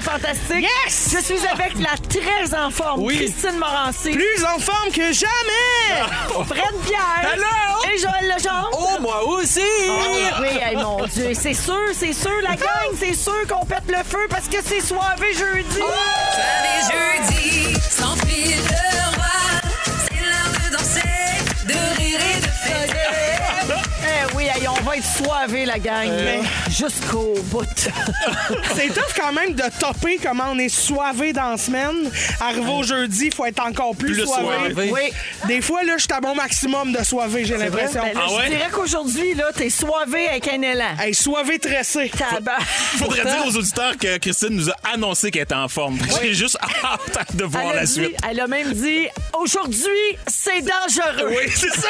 Fantastiques. Yes! Je suis avec la très en forme Oui. Christine Morancy, Plus en forme que jamais! Fred Pierre Allô? et Joël Legendre. Oh, moi aussi! Ah oui, hey, mon Dieu, c'est sûr, c'est sûr, la gang, c'est sûr qu'on pète le feu parce que c'est soirée jeudi. jeudi, sans fil de roi, c'est l'heure de danser, de rire et de fêter. Eh oui, hey, on va être soivé, la gang, mais jusqu'au bout. C'est tough quand même de topper comment on est soivé dans la semaine. Arrivé au jeudi, il faut être encore plus, Plus soivé. soivé. Oui. Des fois, là, je suis à mon maximum de soivé, j'ai l'impression. Ben Ah ouais? Je dirais qu'aujourd'hui, là, t'es soivé avec un élan. Hey, soivé tressé. Tabac. Faudrait dire aux auditeurs que Christine nous a annoncé qu'elle était en forme. J'ai juste hâte de voir Elle a, la dit- suite. elle a même dit aujourd'hui, c'est dangereux. Oui, c'est ça.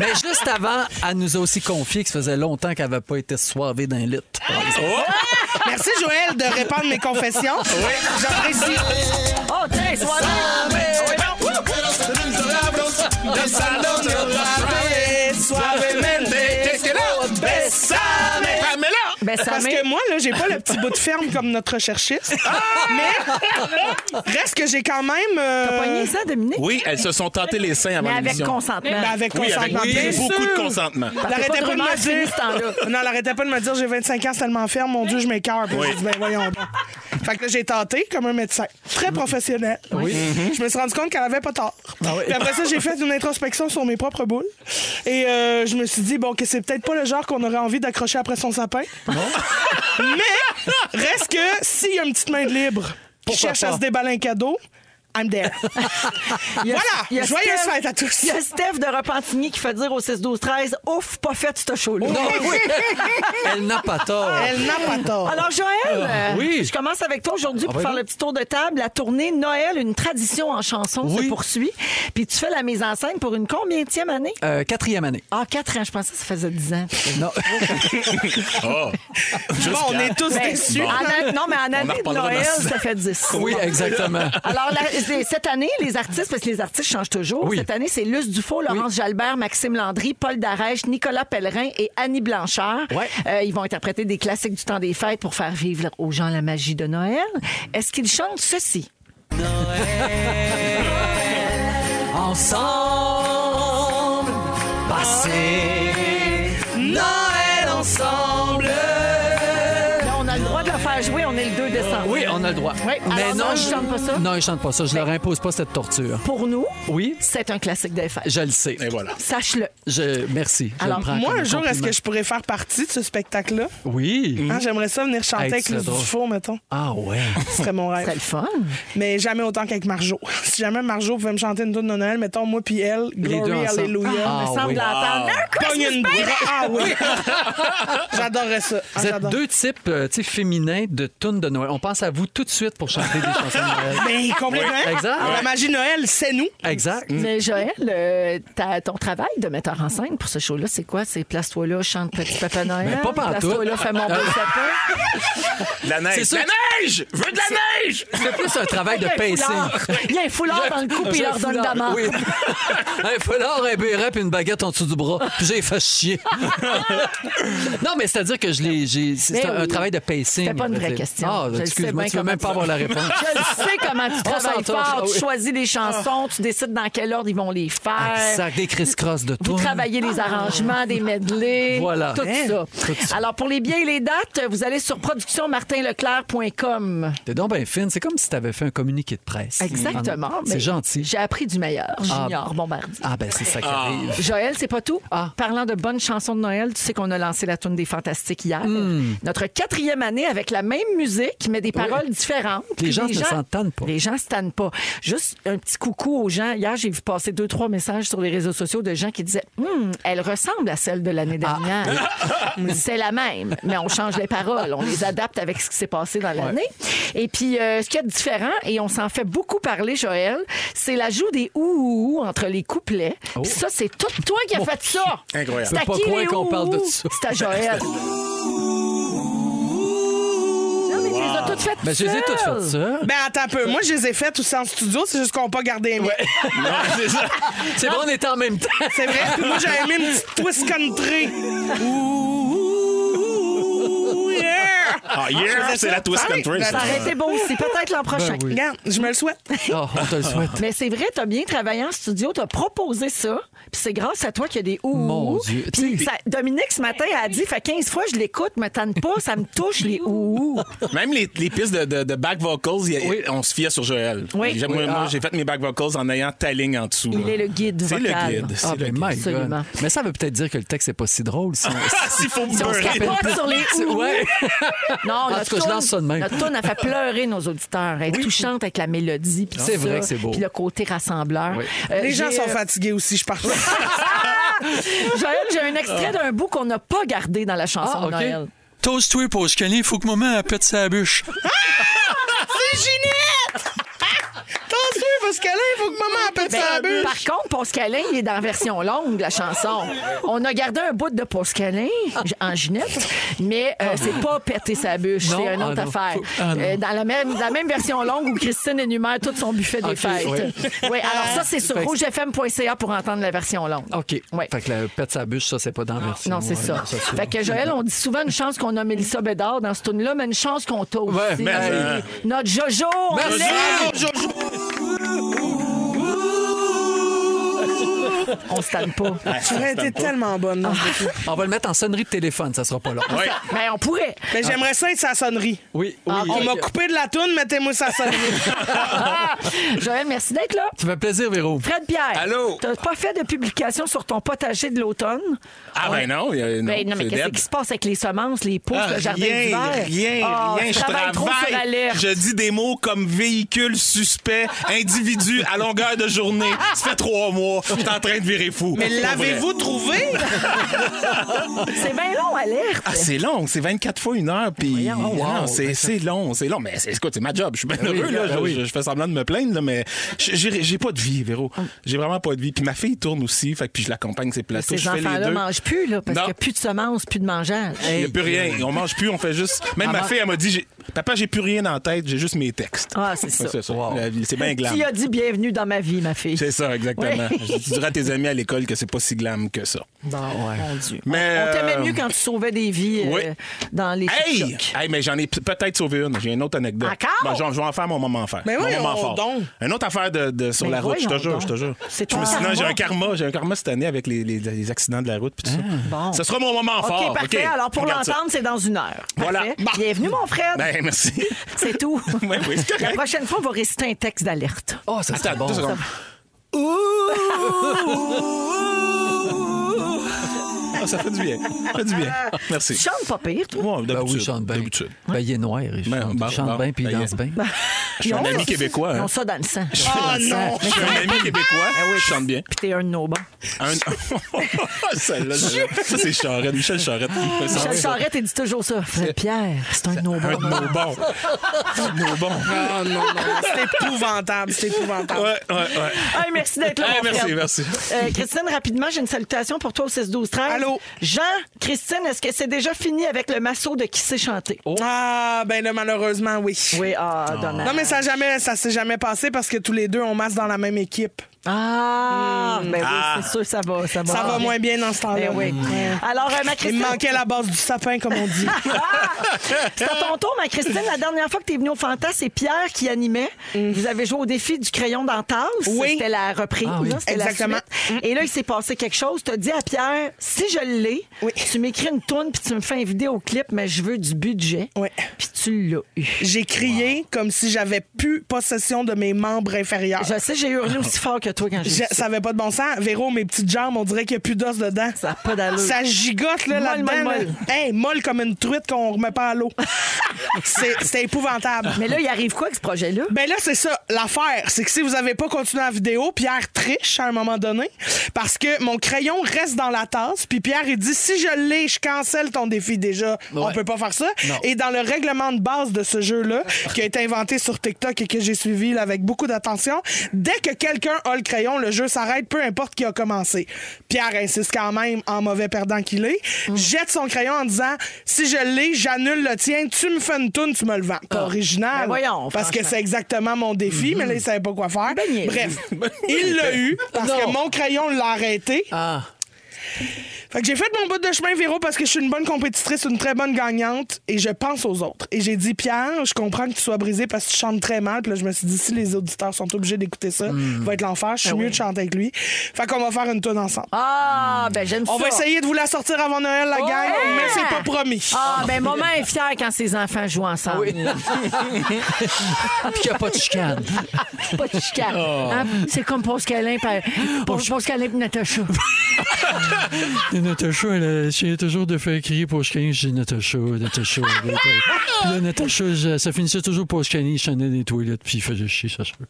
Mais juste avant, elle nous a aussi confié que ça faisait longtemps qu'elle n'avait pas été soivée d'un lit. Oh, Merci, Joël, de répandre mes confessions. J'apprécie. Oh. Ça Parce que moi, là, j'ai pas le petit bout de ferme comme notre recherchiste. Mais reste que j'ai quand même. euh, T'as pogné ça, Dominique? Oui, elles se sont tentées les seins avant Mais avec l'émission. consentement. ben, avec Oui, avec consentement. bien beaucoup sûr. de consentement. Elle arrêtait pas de pas de rumeurs me dire. ce temps-là. Non, elle arrêtait pas de me dire j'ai 25 ans, c'est tellement ferme, mon Dieu, je m'écœure. Oui. Ben voyons donc. Fait que là, j'ai tenté comme un médecin. Très professionnel. Je me suis rendu compte qu'elle avait pas tort. Puis après ça, j'ai fait une introspection sur mes propres boules. Et euh, je me suis dit, bon, que c'est peut-être pas le genre qu'on aurait envie d'accrocher après son sapin. Mais reste que s'il y a une petite main de libre qui cherche à se déballer un cadeau, I'm there. Il y a- voilà! Joyeuses Steph- fêtes à tous! Il y a Steph de Repentigny qui fait dire au 6-12-13 Ouf, pas fait ce show-là. Elle n'a pas tort. Elle n'a pas tort. Alors, Joël, euh, oui. je commence avec toi aujourd'hui pour Ah, faire le petit tour de table. La tournée Noël, une tradition en chanson, se poursuit. Puis tu fais la mise en scène pour une combienième année? Euh, quatrième année. Ah, quatre ans. Je pensais que ça faisait dix ans. Non. Oh. Bon, on est tous Ben, déçus. en non, mais en année de Noël, ça fait 10. Oui, exactement. Alors, la- c'est- cette année, les artistes, parce que les artistes changent toujours, Oui. cette année, c'est Luce Dufault, Laurence Jalbert, Maxime Landry, Paul Darèche, Nicolas Pellerin et Annie Blanchard. Ouais. Euh, ils vont interpréter des classiques du temps des fêtes pour faire vivre aux gens la magie de Noël. Est-ce qu'ils chantent ceci? Ensemble, passer Noël ensemble. Faire jouer, on est le 2 décembre. Oui, on a le droit. Oui. Mais Alors, non, non, ils je- chantent pas ça? Non, ils chantent pas ça. Je leur impose pas cette torture. Pour nous, Oui, c'est un classique des fêtes. je le sais. Et voilà. Sache-le. Je, merci. Je Alors, le prends Moi, comme un jour, est-ce compliment. que je pourrais faire partie de ce spectacle-là? Oui. Hein, J'aimerais ça venir chanter Hey, avec tu le serais drôle. Dufour, mettons. Ah ouais. Ce serait mon C'est rêve. le fun. Mais jamais autant qu'avec Marjo. Si jamais Marjo pouvait me chanter une tune de Noël, mettons moi puis elle, deux Glory, ensemble. Alléluia. Ah, me semble oui. l'entendre. Merry Pogne une Christmas, bra- Ah oui. J'adorerais ça. Ah, Vous êtes j'adore. deux types euh, tu sais, féminins de tunes de Noël. On pense à vous tout de suite pour chanter des chansons de Noël. Ben, complètement. Exact. La magie de Noël, c'est nous. Exact. Mais Joël, euh, ta- ton travail de metteur en scène pour ce show-là, c'est quoi? C'est place-toi là, chante Petit Papa Noël. Mais pas pantoute. Place-toi là, fais mon beau sapin. La neige. C'est La neige! Je veux de la neige! C'est plus un travail de pacing. Il y a un foulard dans le cou, puis il leur donne de la. Oui. un foulard, un béret, puis une baguette en dessous du bras. Puis j'ai fait chier. non, mais c'est-à-dire que je l'ai. j'ai- C'est Mais un, un oui. travail de pacing. C'était pas une vraie C'est- question. Ah, Je le sais excuse-moi, bien tu veux comment même tu pas avoir la réponse. Je le sais comment tu travailles fort. ah Tu oui. choisis les chansons, tu décides dans quel ordre ils vont les faire. Exact, des criss-cross de Vous tout. travaillez les arrangements, des medleys, Voilà. tout Hein? ça. Tout ça. Alors, pour les billets et les dates, vous allez sur productionmartinleclerc.com. T'es donc bien fine. C'est comme si t'avais fait un communiqué de presse. Exactement. C'est Mais gentil. J'ai appris du meilleur. Junior Bombardier. Ah, ben c'est ça qui arrive. Joël, c'est pas tout? Ah. Parlant de bonnes chansons de Noël, tu sais qu'on a lancé la tune des Fantastiques hier. Hmm. Notre quatrième année avec la même musique, mais des paroles différentes. Puis gens ne s'entendent pas. Les gens ne se tannent pas. Juste un petit coucou aux gens. Hier, j'ai vu passer deux, trois messages sur les réseaux sociaux de gens qui disaient Hum, elle ressemble à celle de l'année dernière. C'est la même, mais on change les paroles. On les adapte avec ce qui s'est passé dans l'année. Et puis, euh, ce qu'il y a de différent, et on s'en fait beaucoup parler, Joël, c'est l'ajout des ou, ou, ou entre les couplets. Puis ça, c'est tout toi qui as fait ça. Incroyable. C'est à pas les qu'on parle de ça. C'est à Joël. toutes faites Mais Ben, je les ai toutes faites ça. Ben, attends un peu. Moi, je les ai faites aussi en studio, c'est juste qu'on n'a pas gardé les miens. Non, c'est ça. C'est vrai, on était en même temps. C'est vrai. Puis moi, j'avais mis une petite twist country. Ouh! Ah, yeah, c'est la twist Ah country. ben, Ça aurait été beau aussi, peut-être l'an prochain. oui. Regarde, je me le souhaite. Oh, on te le souhaite. Mais c'est vrai, tu as bien travaillé en studio, tu as proposé ça, puis c'est grâce à toi qu'il y a des ouh. Mon. Dieu. Puis ça- Dominique, ce matin, a dit, fait 15 fois, je l'écoute, me tente pas, ça me touche les ouh. Même les, les pistes de, de, de back vocals, y a- on se fiait sur Joël. Oui. J'ai- Moi, moi, j'ai fait mes back vocals en ayant ta ligne en dessous. Il là. est le guide C'est le vocal. guide. C'est Ah, le ben, Absolument. Mais ça veut peut-être dire que le texte n'est pas si drôle. Si on... Ah, s'il faut me Si on se beurrer. capote sur les ouh. Ouais. Non, En notre tout cas, je lance ça de même. Notre tune a fait pleurer nos auditeurs. Elle est touchante avec la mélodie. puis C'est vrai que c'est beau. Puis le côté rassembleur. Oui. Euh, Les gens sont euh, fatigués aussi, je parle. Joël, j'ai un extrait d'un bout qu'on n'a pas gardé dans la chanson Ah, de. Noël. Toast-toi pour se caler, faut que maman pète sa bûche. C'est Ginette! Faut que maman appelle Ben, sa bûche. par contre, Pascalin, il est dans la version longue de la chanson. On a gardé un bout de Pascalin en Ginette, mais euh, c'est pas péter sa bûche, c'est une autre ah affaire. Ah. Euh, dans la même, la même version longue où Christine énumère tout son buffet des fêtes. ouais. Oui, alors ça, c'est sur rougefm.ca pour entendre la version longue. OK. Ouais. Fait que la pète sa bûche, ça, c'est pas dans la version. Non, c'est Ouais, ça. c'est- Fait que Joël, on dit souvent une chance qu'on a Mélissa Bédard dans ce tune-là, mais une chance qu'on t'a aussi. Ouais, mais, Euh, euh, Notre Jojo, on Merci. l'aime. On se tanne pas. Tu aurais été tellement bonne. On va le mettre en sonnerie de téléphone, ça sera pas long. Ouais. Mais on pourrait. Mais j'aimerais ça être sa sonnerie. Oui, oui. On m'a coupé de la toune, mettez-moi sa sonnerie. Joël, merci d'être là. Ça fait plaisir, Véro. Fred Pierre. Allô? T'as pas fait de publication sur ton potager de l'automne? Ah, ben non. il y a- non, Ben non, mais qu'est-ce qui se passe avec les semences, les pousses, Ah, le jardin rien, d'hiver? rien, Ah, rien. Je travailles trop sur travaille. alerte. Je dis des mots comme véhicule suspect, individu à longueur de journée. Ça fait trois mois. Je suis en train de virer fou. Mais l'avez-vous trouvé? C'est bien long, alerte. Ah, c'est long, c'est 24 fois une heure, puis non, wow. c'est c'est long, c'est long, mais c'est écoute, c'est ma job, je suis bien oui, heureux là, ah je, oui. je- je fais semblant de me plaindre là, mais j'ai j'ai pas de vie, Véro, j'ai vraiment pas de vie, puis ma fille tourne aussi, fait puis je l'accompagne ses plateaux, Ces enfants-là mangent plus, là, parce qu'il n'y a plus de semences, plus de mangeage. Il n'y a plus rien, on mange plus, on fait juste. Même ma fille, elle m'a dit, j'ai- papa, j'ai plus rien la tête, j'ai juste mes textes. Ah, c'est ça. C'est. Wow. Bien glam. Qui a dit bienvenue dans ma vie, ma fille? C'est ça, exactement. Oui. Tu diras à tes amis à l'école que c'est pas si glam que ça. Bon, mon Dieu. Mais, On t'aimait euh, mieux quand tu sauvais des vies euh, oui. dans les Hey! hey! mais j'en ai peut-être sauvé une. J'ai une autre anecdote. Encore? Bon, je, vais en faire mon moment fort. Mais mon voyons moment fort. donc. Une autre affaire de, de- sur Mais la route, je te jure, je te jure. C'est non, j'ai un karma, j'ai un karma cette année avec les, les- les accidents de la route. puis tout ça. bon. Ce sera mon moment fort. OK, parfait. Alors, pour l'entendre, c'est dans une heure. Voilà. Bienvenue, mon frère. Ben, merci. C'est tout. Oui, oui, c'est La prochaine fois, on va réciter un texte d'alerte. Oh, ça serait bon. deux secondes. Ah, ça fait du bien. Ça fait du bien. Merci. Tu chantes pas pire, toi? Ouais, Ben oui, chante bien. d'habitude. Ben, il est noir. Il Ben, chante, chante bon. bien puis il Ben, danse bien. Je suis un ami québécois. Hein. ça dans le sang. Ah non! Je suis un ami québécois. Je chante bien. Puis t'es un de nos bons. Un... Celle-là, celle-là. ça, c'est Charette. Michel Charette. Michel Charette, il dit toujours ça. Fred Pierre, c'est un de nos Un bons. de nos bons. Un de nos bons. Ah non, non, c'est épouvantable, c'est épouvantable. Ouais, ouais, ouais. Hey, merci d'être là, merci, merci. Euh, Christine, rapidement, j'ai une salutation pour toi au 6 12 13 Allô? Jean, Christine, est-ce que c'est déjà fini avec le masseau de qui sait chanter? Ah, ben là, malheureusement, oui. Oui, ah, dommage. Non, mais ça, jamais, ça s'est jamais passé parce que tous les deux, on masse dans la même équipe. Ah, ben oui, Ah. c'est sûr, ça va. Ça va, Ça va moins bien dans ce temps-là. Ben oui. Alors, euh, ma Il Christine, manquait la base du sapin, comme on dit. c'est à ton tour, ma Christine. La dernière fois que tu es venue au Fantas, c'est Pierre qui animait. Vous avez joué au défi du crayon d'entasse. Oui. C'était la reprise. Ah oui. là, c'était la Exactement. suite. Et là, il s'est passé quelque chose. Tu as dit à Pierre, si je l'ai. Oui. Tu m'écris une tourne puis tu me fais un vidéoclip, mais je veux du budget. Oui. Puis tu l'as eu. J'ai crié comme si j'avais plus possession de mes membres inférieurs. Je sais, j'ai hurlé aussi fort que toi quand j'ai ça. avait pas de bon sens. Véro, mes petites jambes, on dirait qu'il n'y a plus d'os dedans. Ça n'a pas d'allure. Ça gigote là, Molle, là-dedans. molle, là. Hey, molle comme une truite qu'on remet pas à l'eau. C'est- épouvantable. Mais là, il arrive quoi avec ce projet-là? Ben là, c'est ça. L'affaire, c'est que si vous avez pas continué la vidéo, Pierre triche à un moment donné parce que mon crayon reste dans la tasse. Puis Pierre, il dit si je l'ai, je cancelle ton défi déjà. On peut pas faire ça. Et dans le règlement de base de ce jeu-là, qui a été inventé sur TikTok et que j'ai suivi là, avec beaucoup d'attention, dès que quelqu'un a le crayon, le jeu s'arrête, peu importe qui a commencé. Pierre insiste quand même, en mauvais perdant qu'il est, jette son crayon en disant si je l'ai, j'annule le tien. Tu me fais une toune, tu me le vends. Pas original. Ben voyons, parce que c'est exactement mon défi, mais là, il savait pas quoi faire. Ben. Bref, il l'a eu parce Non. que mon crayon l'a arrêté. Ah. Fait que j'ai fait mon bout de chemin, Véro, parce que je suis une bonne compétitrice, une très bonne gagnante, et je pense aux autres. Et j'ai dit, Pierre, je comprends que tu sois brisé parce que tu chantes très mal. Puis là, je me suis dit, si les auditeurs sont obligés d'écouter ça, Hmm. va être l'enfer. Je suis Ben mieux de chanter avec lui. Fait qu'on va faire une tonne ensemble. Ah, ben j'aime ça. On va essayer de vous la sortir avant Noël, la gang, Ouais. mais c'est pas promis. Ah, ben maman est fière quand ses enfants jouent ensemble. Puis qu'il n'y a pas de chicane. Pas de chicane. Hein? C'est comme Pascalin par Pascalin et Natacha. Natacha, elle a essayé toujours de faire crier pour Scanny. Je dis Natacha, Natacha. Puis là, Natacha, je- ça finissait toujours pour Scanny. Je chanais des toilettes, puis il faisait chier, ça se peut.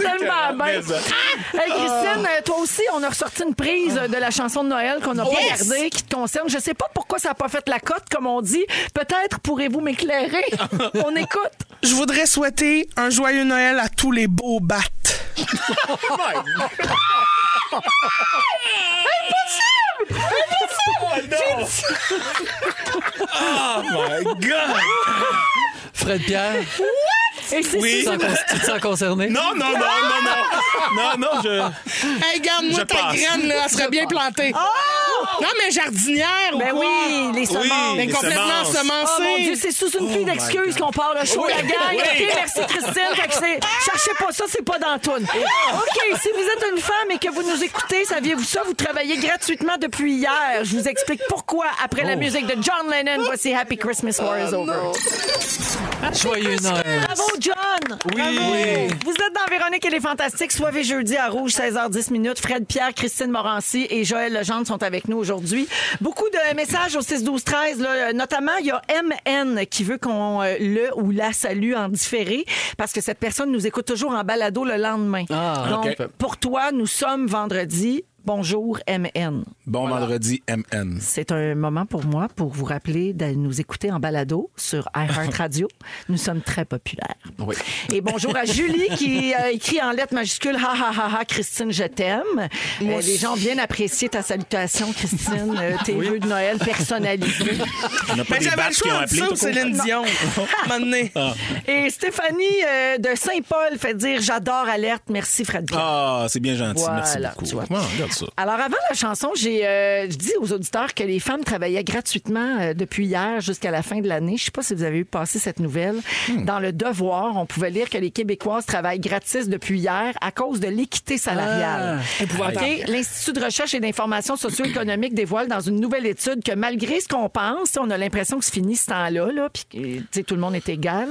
Tellement bien. Hey, Christine, euh, toi aussi, on a ressorti une prise de la chanson de Noël qu'on n'a pas Yes! gardée, qui te concerne. Je sais pas pourquoi ça n'a pas fait la cote, comme on dit. Peut-être pourrez-vous m'éclairer. on écoute. Je voudrais souhaiter un joyeux Noël à tous les beaux battes. Oh my God! Fred Pierre, Et c'est Oui. tu te sens con- tu te sens concerné? Non, non, non, non, non. Non, non, je. Hey, garde-moi ta passe. graine, là, elle serait bien plantée. Non, mais jardinière ou Ben quoi? oui, les semences. Mais les complètement semences. semencée. Oh mon Dieu, c'est sous une pluie d'excuses qu'on part le show, la gang. Oui. OK, merci Christine. Fait que c'est- cherchez pas ça, c'est pas dans toune. OK, si vous êtes une femme et que vous nous écoutez, saviez-vous ça? Vous travaillez gratuitement depuis hier. Je vous explique pourquoi. Après la musique de John Lennon, voici Happy Christmas War is Over. Joyeux Noël. Bravo, John! Oui. Bravo. Vous êtes dans Véronique et les Fantastiques, soirée jeudi à Rouge, 16h10 minutes. Fred Pierre, Christine Morancy et Joël Legendre sont avec nous aujourd'hui. Beaucoup de messages au 6 12 13 là. notamment il y a MN qui veut qu'on euh, le ou la salue en différé parce que cette personne nous écoute toujours en balado le lendemain. Ah, Donc ok. pour toi, nous sommes vendredi. Bonjour MN. Bon vendredi, MN. C'est un moment pour moi pour vous rappeler de nous écouter en balado sur iHeartRadio. Nous sommes très populaires. Oui. Et bonjour à Julie qui euh, écrit en lettres majuscules Ha ha ha ha, Christine, je t'aime. Euh, les gens ont bien apprécié ta salutation, Christine. euh, tes vœux de Noël personnalisés. On n'a pas Ben, des j'avais le batchs qui ont choix appelé. Céline Dion. Donné. Et Stéphanie euh, de Saint-Paul fait dire J'adore Alerte. Merci, Fred. Ah, c'est bien gentil. Merci beaucoup. tu vois. Ça. Alors, avant la chanson, j'ai euh, dis aux auditeurs que les femmes travaillaient gratuitement euh, depuis hier jusqu'à la fin de l'année. Je ne sais pas si vous avez eu passer cette nouvelle. Hmm. Dans le Devoir, on pouvait lire que les Québécoises travaillent gratis depuis hier à cause de l'équité salariale. OK? L'Institut de recherche et d'information socio-économique dévoile dans une nouvelle étude que malgré ce qu'on pense, on a l'impression que c'est fini ce temps-là, là, puis tout le monde est égal.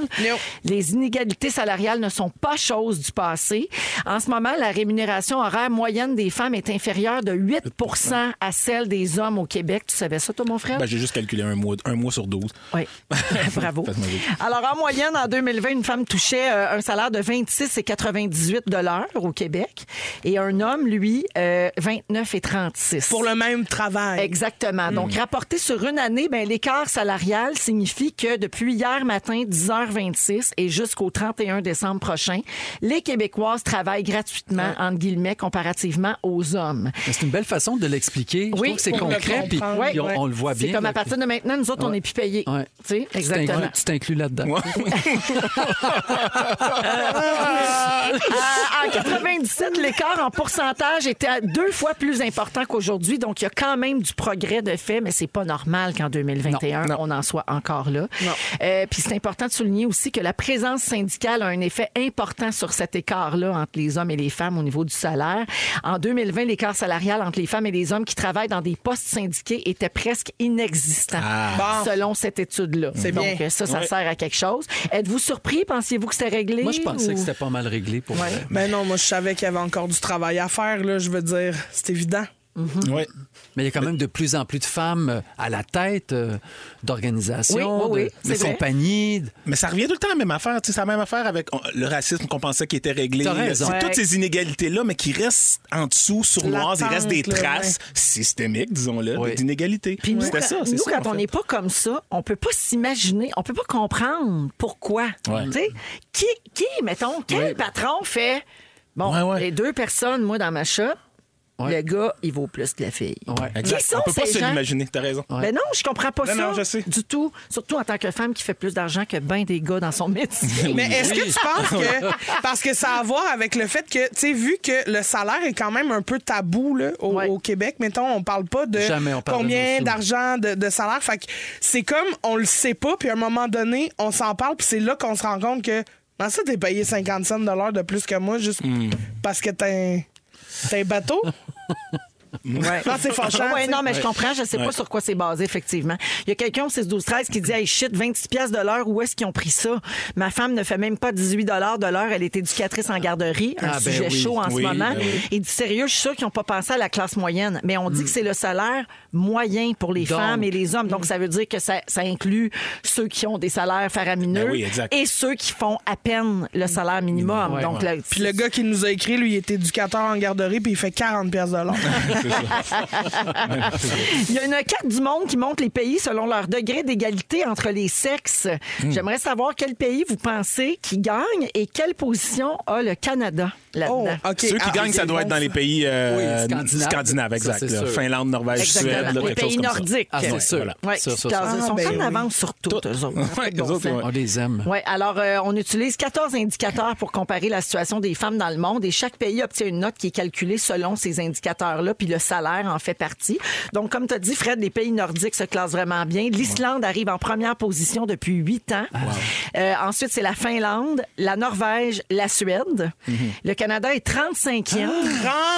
Les inégalités salariales ne sont pas chose du passé. En ce moment, la rémunération horaire moyenne des femmes est inférieure de 8% à celle des hommes au Québec. Tu savais ça, toi, mon frère? Ben, j'ai juste calculé un mois, un mois sur 12. Oui. Bravo. Alors, en moyenne, en 2020, une femme touchait euh, un salaire de 26,98 au Québec et un homme, lui, euh, 29,36 Pour le même travail. Exactement. Donc, rapporté sur une année, ben, l'écart salarial signifie que depuis hier matin, 10h26 et jusqu'au 31 décembre prochain, les Québécoises travaillent gratuitement, entre guillemets, comparativement aux hommes. C'est une belle façon de l'expliquer. Je Oui, trouve que c'est concret, puis on, on le voit bien. C'est comme là, à partir de maintenant, nous autres, on n'est plus payés. Ouais. Tu sais, exactement. Tu t'inclus là-dedans. Euh, en 97, l'écart en pourcentage était deux fois plus important qu'aujourd'hui. Donc, il y a quand même du progrès de fait, mais c'est pas normal qu'en 2021, Non, non. on en soit encore là. Euh, Puis c'est important de souligner aussi que la présence syndicale a un effet important sur cet écart-là entre les hommes et les femmes au niveau du salaire. En 2020, l'écart salarial entre les femmes et les hommes qui travaillent dans des postes syndiqués était presque inexistant, Bon. selon cette étude-là. C'est Donc, bien. ça, ça Ouais. sert à quelque chose. Êtes-vous surpris? Pensiez-vous que c'était réglé? Moi, je pensais ou- que c'était pas mal réglé pour Ouais. vrai. Ben non, moi, je savais qu'il y avait encore du travail à faire, là, je veux dire. C'est évident. Ouais. Mais il y a quand même de plus en plus de femmes euh, à la tête euh, d'organisations, Oui, oui, oui, de, compagnies. Mais ça revient tout le temps à la même affaire. Tu sais, C'est la même affaire avec le racisme qu'on pensait qui était réglé. T'as raison. C'est Ouais. toutes ces inégalités-là, mais qui restent en dessous, sournoises. Il reste des là, traces systémiques, disons-le, d'inégalités. Puis nous, C'était quand, ça, c'est nous, ça, quand on n'est pas comme ça, on peut pas s'imaginer, on peut pas comprendre pourquoi. Ouais. Qui, qui, mettons, quel patron fait... Bon, Ouais, ouais. les deux personnes, moi, dans ma shop, Ouais. le gars, il vaut plus que la fille. Ouais. Exact. Qui sont on peut pas se l'imaginer, t'as raison. Ben non, je comprends pas Non, ça non, je sais. du tout. Surtout en tant que femme qui fait plus d'argent que ben des gars dans son métier. Mais est-ce que tu penses que. Parce que ça a à voir avec le fait que, tu sais, vu que le salaire est quand même un peu tabou là, au, Ouais. au Québec, mettons, on parle pas de Jamais on parle de combien d'argent de, de salaire. Fait que c'est comme on le sait pas, puis à un moment donné, on s'en parle, puis c'est là qu'on se rend compte que. Comment ça, t'es payé 50 cents de dollars de plus que moi juste Hmm. parce que t'as t'as un bateau? Ouais. Non, c'est fâchant. Ouais, tu sais. non, mais je comprends. Je sais pas sur quoi c'est basé, effectivement. Il y a quelqu'un au 6 12 13 qui dit Hey, shit, 26 pièces de l'heure, où est-ce qu'ils ont pris ça? Ma femme ne fait même pas 18 de l'heure. Elle est éducatrice en garderie. Un Ah, ben sujet oui. chaud en Oui, ce moment. ben oui. Il dit Sérieux, je suis sûr qu'ils n'ont pas pensé à la classe moyenne. Mais on dit que c'est le salaire moyen pour les Donc. femmes et les hommes. Donc, ça veut dire que ça, ça inclut ceux qui ont des salaires faramineux Ben et ceux qui font à peine le salaire minimum. Ouais, Donc, ouais. le- Puis le gars qui nous a écrit, lui, il est éducateur en garderie, puis il fait 40 pièces de l'heure. Il y a une carte du monde qui montre les pays selon leur degré d'égalité entre les sexes. Hmm. J'aimerais savoir quel pays vous pensez qui gagne et quelle position a le Canada Oh, là-dedans. OK. Ceux qui Ah, gagnent, ça doit bon, être dans les pays euh, Oui, scandinaves. scandinaves, exact. Ça, là. Finlande, Norvège, Exactement. Suède, là, les quelque chose pays comme ça. nordiques. Ah, c'est Ouais, sûr. voilà. Ouais, Ça, ça, ils sont Ah, en oui. avance sur tout, eux autres. Ouais, bon eux autres, ouais. On les aime. Oui, alors euh, on utilise 14 indicateurs pour comparer la situation des femmes dans le monde et chaque pays obtient une note qui est calculée selon ces indicateurs-là, puis le salaire en fait partie. Donc, comme tu as dit, Fred, les pays nordiques se classent vraiment bien. L'Islande arrive en première position depuis huit ans. Euh, ensuite, c'est la Finlande, la Norvège, la Suède. Le Canada est 35e.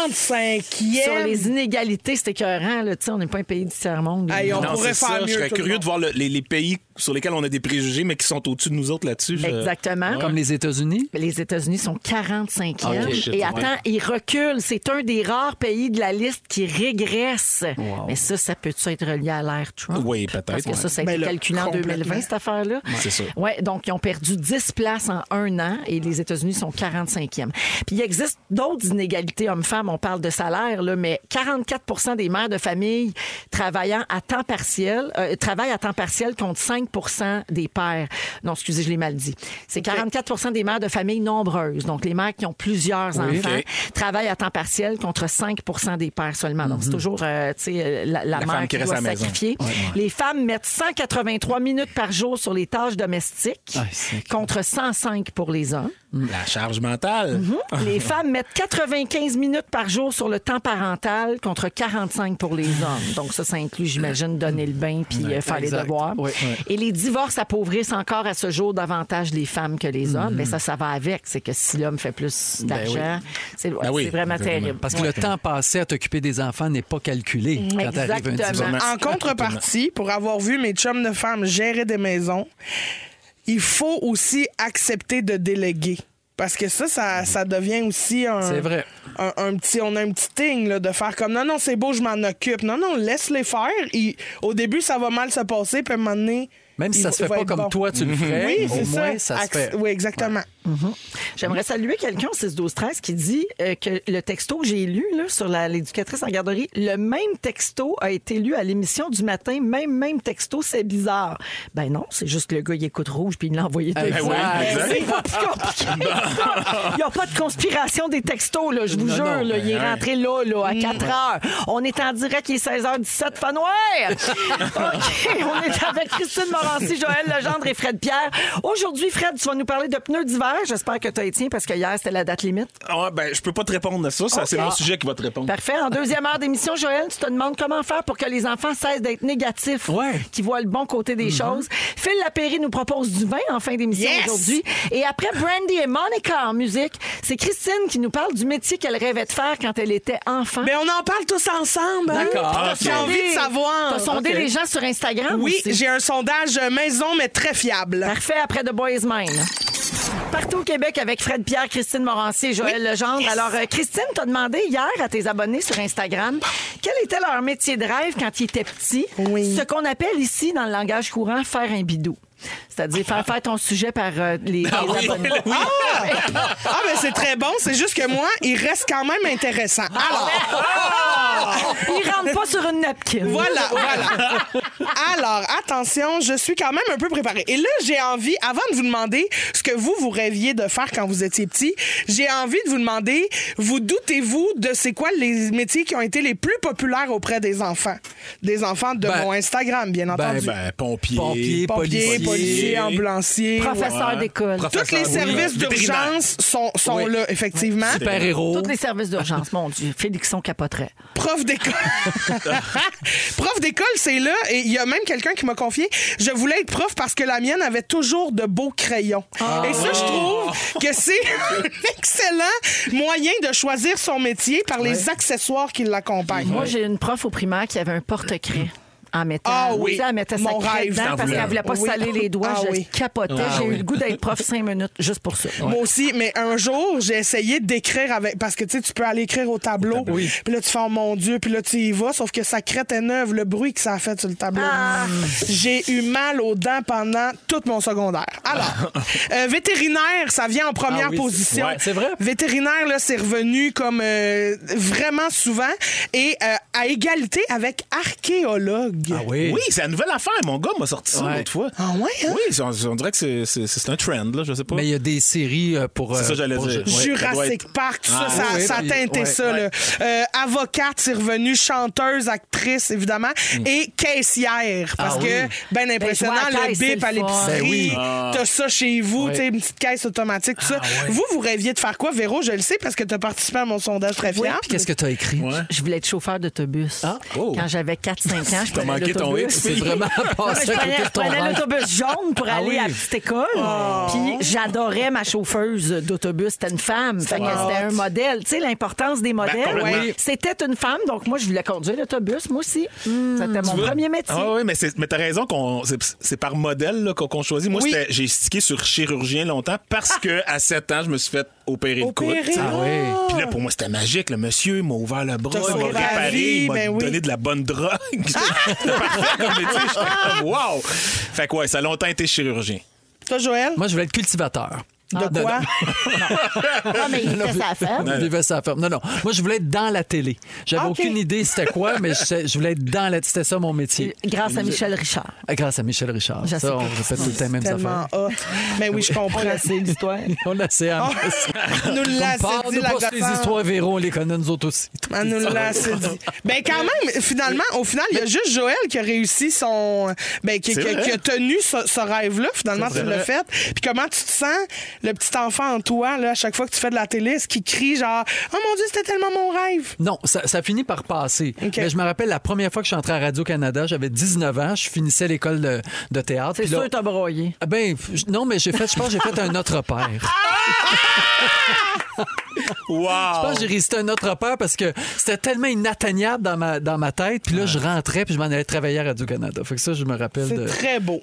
35e. Sur les inégalités, c'est écœurant. Là. On n'est pas un pays du tiers-monde. Hey, on Non, pourrait faire ça. mieux. Je serais curieux monde. de voir le- les, les pays sur lesquels on a des préjugés, mais qui sont au-dessus de nous autres là-dessus. Je- Exactement. Comme les États-Unis? Les États-Unis sont 45e. Ok, shit, et ouais. attends, ils reculent. C'est un des rares pays de la liste qui régresse. Wow. Mais ça, ça peut-tu être relié à l'ère Trump? Oui, peut-être, Parce que ouais. ça, ça a Ben été calculé en complètement. 2020, cette affaire-là. C'est ça. Ouais, donc, ils ont perdu 10 places en un an et les États-Unis sont 45e. Puis, il existe d'autres inégalités hommes-femmes. On parle de salaire, là, mais 44% des mères de famille travaillant à temps partiel, euh, travaillent à temps partiel contre 5 des pères. Non, excusez, je l'ai mal dit. C'est 44% des mères de familles nombreuses. Donc, les mères qui ont plusieurs Oui. enfants travaillent à temps partiel contre 5% des pères seulement. Donc, c'est toujours euh, euh, la, la La mère qui doit sacrifier. Les femmes mettent 183 minutes par jour sur les tâches domestiques Ah, contre 105 pour les hommes. La charge mentale. Les femmes mettent 95 minutes par jour sur le temps parental contre 45 pour les hommes. Donc ça, ça inclut, j'imagine, donner le bain puis euh, faire les devoirs. Oui. Et les divorces appauvrissent encore à ce jour davantage les femmes que les hommes. Mais ça, ça va avec. C'est que si l'homme fait plus Ben d'argent, c'est Ben oui, c'est vraiment exactement. terrible. Parce que le temps passé à t'occuper des enfants n'est pas calculé quand un Exactement. divorce. En contrepartie, pour avoir vu mes chums de femmes gérer des maisons, il faut aussi accepter de déléguer. Parce que ça, ça, ça devient aussi un. C'est vrai. Un, un petit, on a un petit thing là, de faire comme non, non, c'est beau, je m'en occupe. Non, non, laisse-les faire. Au début, ça va mal se passer, puis à un moment donné. Même si ça se fait pas comme bon. toi, tu le ferais, Oui, c'est moins, ça. se fait. Oui, exactement. J'aimerais saluer quelqu'un au 6 12 13 qui dit euh, que le texto que j'ai lu là, sur l'éducatrice en garderie, le même texto a été lu à l'émission du matin, même même texto, c'est bizarre. Ben non, c'est juste que le gars il écoute rouge puis il l'a envoyé deux fois. exact. C'est pas plus compliqué que ça. Il n'y a pas de conspiration des textos, là, je vous Non, jure. non, là, il est ben, rentré là, là, à 4 heures. On est en direct, il est 16h17, pas noir. OK, on est avec Christine Morancy, Joël Legendre et Fred Pierre. Aujourd'hui, Fred, tu vas nous parler de pneus d'hiver. J'espère que tu as étien parce que hier, c'était la date limite. Ah ben, je peux pas te répondre à ça. ça C'est mon sujet qui va te répondre. Parfait. En deuxième heure d'émission, Joël, tu te demandes comment faire pour que les enfants cessent d'être négatifs, Ouais. qui voient le bon côté des choses. Phil Lapéry nous propose du vin en fin d'émission Yes! aujourd'hui. Et après Brandy et Monica en musique, c'est Christine qui nous parle du métier qu'elle rêvait de faire quand elle était enfant. Mais on en parle tous ensemble. hein? D'accord. J'ai envie de savoir. T'as sondé les gens sur Instagram Oui, j'ai un sondage maison, mais très fiable. Parfait, après The Boys Mine. Partout au Québec avec Fred Pierre, Christine Morancier et Joël Legendre. Alors, euh, Christine, t'as demandé hier à tes abonnés sur Instagram quel était leur métier de rêve quand ils étaient petits? Oui. Ce qu'on appelle ici, dans le langage courant, faire un bidou. C'est-à-dire faire faire ton sujet par euh, les, les oui, abonnés. oui. Ah, ben c'est très bon. C'est juste que moi, il reste quand même intéressant. Alors, Ils rentrent pas sur une napkin. voilà, voilà. Alors, attention, je suis quand même un peu préparée. Et là, j'ai envie, avant de vous demander ce que vous, vous rêviez de faire quand vous étiez petit, j'ai envie de vous demander, vous doutez-vous de c'est quoi les métiers qui ont été les plus populaires auprès des enfants? Des enfants de Ben, mon Instagram, bien entendu. Ben, pompier. Pompier, Pompiers, policier. policiers, ambulanciers. Professeur Ouais. d'école. Tous les services d'urgence sont, sont Oui. là, effectivement. Super héros. Tous les services d'urgence, mon Dieu. Félixon capoterait. Prof d'école. prof d'école, c'est là. Et il y a même quelqu'un qui m'a confié je voulais être prof parce que la mienne avait toujours de beaux crayons. Et ça, je trouve que c'est un excellent moyen de choisir son métier par les accessoires qui l'accompagnent. Moi, j'ai une prof au primaire qui avait un porte-craie. En métal. Ah oui. Elle mettait sa Mon craie rêve. dedans parce qu'elle un. voulait pas se Oui. saler les doigts. Ah je oui. capotais. Ah j'ai eu le goût d'être prof cinq minutes juste pour ça. Moi aussi, mais un jour, j'ai essayé d'écrire avec. Parce que tu sais, tu peux aller écrire au tableau. Oui. Puis là, tu fais, oh mon Dieu, puis là, tu y vas. Sauf que sa crête est neuve, le bruit que ça a fait sur le tableau. Ah. J'ai eu mal aux dents pendant tout mon secondaire. Alors, euh, vétérinaire, ça vient en première Ah oui, position. ouais, c'est vrai. Vétérinaire, là, c'est revenu comme euh, vraiment souvent. Et euh, à égalité avec archéologue. Ah oui. Oui, c'est la nouvelle affaire. Mon gars m'a sorti ça Ouais. l'autre fois. Ah ouais, hein? Oui, on, on dirait que c'est- c'est c'est un trend, là, je sais pas. Mais il y a des séries euh, pour. C'est ça, euh, j'allais pour- dire. Jurassic Park, tout ça, Ah, ça, oui, ça a teinté ça. là. Euh, avocate, c'est revenu, chanteuse, actrice, évidemment, et caissière. Parce Ah que, oui. ben impressionnant, la le caisse, bip à l'épicerie, Ben t'as ça chez vous, tu sais, une petite caisse automatique, tout ça. Vous, vous rêviez de faire quoi, Véro? Je le sais parce que t'as participé à mon sondage très fiable. Puis qu'est-ce que tu as écrit? Ouais. Je voulais être chauffeur d'autobus. Oh. Quand j'avais 4-5 ans, je T'as prenais manqué ton. X. C'est vraiment passé à côté prenais, de je prenais l'autobus jaune pour Ah aller à la petite école. Puis j'adorais ma chauffeuse d'autobus. C'était une femme. Fait que c'était un modèle. Tu sais, l'importance des modèles. complètement. Ouais. C'était une femme. Donc, moi, je voulais conduire l'autobus, moi aussi. C'était mon premier métier. Ah oui, mais, t'as raison, qu'on, c'est, par modèle qu'on, choisit. Moi, j'ai stické sur chirurgien longtemps parce que à 7 ans, je me suis fait opérer le sais. Ah oui. Puis là, pour moi, c'était magique. Le monsieur m'a ouvert le bras, il m'a sauvé la réparé, vie, il m'a ben oui. donné de la bonne drogue. C'était parfait comme métier. J'étais comme, wow! Fait que ouais, ça a longtemps été chirurgien. Toi, Joël? Moi, je voulais être cultivateur. De quoi? Ah, mais il fait sa femme. Je vivais ça à ferme. Non, non. Moi, je voulais être dans la télé. J'avais Ah, OK. aucune idée c'était quoi, mais je, je voulais être dans la C'était ça mon métier. Grâce à Michel Richard. Ah, Grâce à Michel Richard. Je sais Ça, on pas. répète tout le temps les mêmes Tellement affaires. hot. Mais oui, je comprends. C'est l'histoire. On l'a assez à nous l'a dit, nous la pas ces gossante. histoires Véro, on les connaît nous autres aussi. Elle nous l'a assez dit. Ben quand même, finalement, au final, il y a juste Joël qui a réussi son, ben qui, qui- qui a tenu ce, ce rêve-là. Finalement, tu l'as fait. Puis comment tu te sens, le petit enfant en toi, là, à chaque fois que tu fais de la télé, est-ce qu'il crie genre, oh mon Dieu, c'était tellement mon rêve. Non, ça, ça finit par passer. Mais je me rappelle la première fois que je suis entré à Radio-Canada, j'avais 19 ans, je finissais l'école de, de théâtre. C'est puis là- sûr, t'as broyé. Ah Ben, non, mais j'ai fait, je pense que j'ai fait un autre père. Wow! Je pense que j'ai résisté un autre père parce que c'était tellement inatteignable dans ma, dans ma tête. Puis là, je rentrais puis je m'en allais travailler à Radio-Canada. Fait que ça, je me rappelle C'est de. très beau.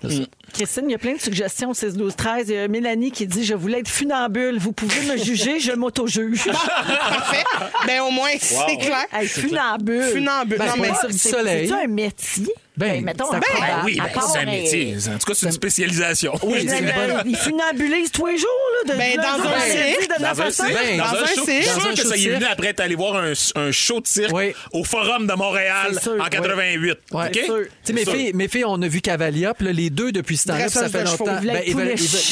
Christine, il y a plein de suggestions au 6 12 13 Il y a Mélanie qui dit Je voulais être funambule. Vous pouvez me juger, je m'auto-juge. Parfait. Ben au moins, c'est clair. Hey, funambule. Funambule. Ben, non, c'est mais C'est- du c'est- soleil. C'est-tu un métier? Ben, mettons, travail. à- oui, ben, c'est un métier. En tout cas, c'est une spécialisation. Oui, une bonne- Ils funambulisent tous les jours, là. De, Ben, de- dans un cirque, Dans un cirque, Ben, dans dans un cirque. Je suis sûr que ça y est venu après d'aller voir un, un show de cirque Oui. au Forum de Montréal sûr, en 88. Ouais. OK? C'est sûr. Tu sais, mes sûr. filles, mes filles, on a vu Cavalia, puis là, les deux, depuis ce temps-là, ça fait longtemps. Ils veulent ben, être ils,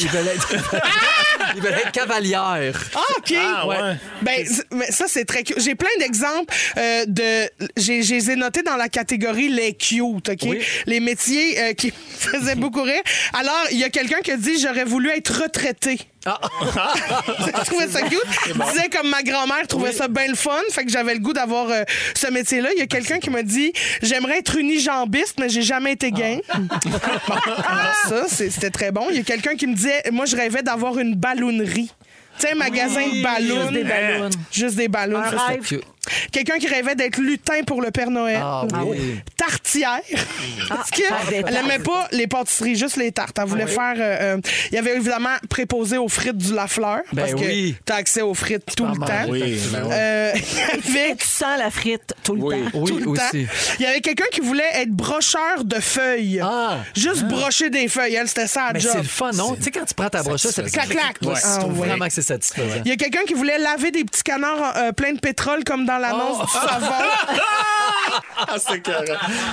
veulent, être, être cavalières. Ah, OK. Ah, ouais. Ben, ça, c'est très cute. J'ai plein d'exemples euh, de. J'ai j'ai les ai notés dans la catégorie les cute, OK? Oui. Les métiers euh, qui faisaient beaucoup rire. Alors, il y a quelqu'un qui a dit J'aurais voulu être retraité. je trouvais ça cute. Je disais comme ma grand-mère trouvait ça bien le fun, fait que j'avais le goût d'avoir euh, ce métier-là. Il y a quelqu'un qui m'a dit j'aimerais être unijambiste, mais j'ai jamais été gay. Alors ça, c'était très bon. Il y a quelqu'un qui me disait moi, je rêvais d'avoir une ballonnerie. Tu sais, un magasin de ballons. Juste des ballons. Juste des ballons. Un rêve. Quelqu'un qui rêvait d'être lutin pour le Père Noël. Ah oui. Tartière. Parce qu'elle n'aimait pas les pâtisseries, juste les tartes. Elle voulait faire. euh, euh, il y avait évidemment préposé aux frites du Lafleur. Ben parce que oui. tu as accès aux frites tout le temps. Oui, ben. Euh, il y avait Tu sens la frite tout le temps. Oui, tout le aussi. temps. Il y avait quelqu'un qui voulait être brocheur de feuilles. Ah. Juste brocher des feuilles. Elle, c'était ça, Mais job. c'est le fun, non? Tu sais, quand tu prends ta brocheuse, ça fait Clac, clac. Ouais, Ah, je trouve vraiment que c'est satisfaisant. Il y a quelqu'un qui voulait laver des petits canards euh, pleins de pétrole comme dans l'annonce Oh. du savon. Ah, c'est carré.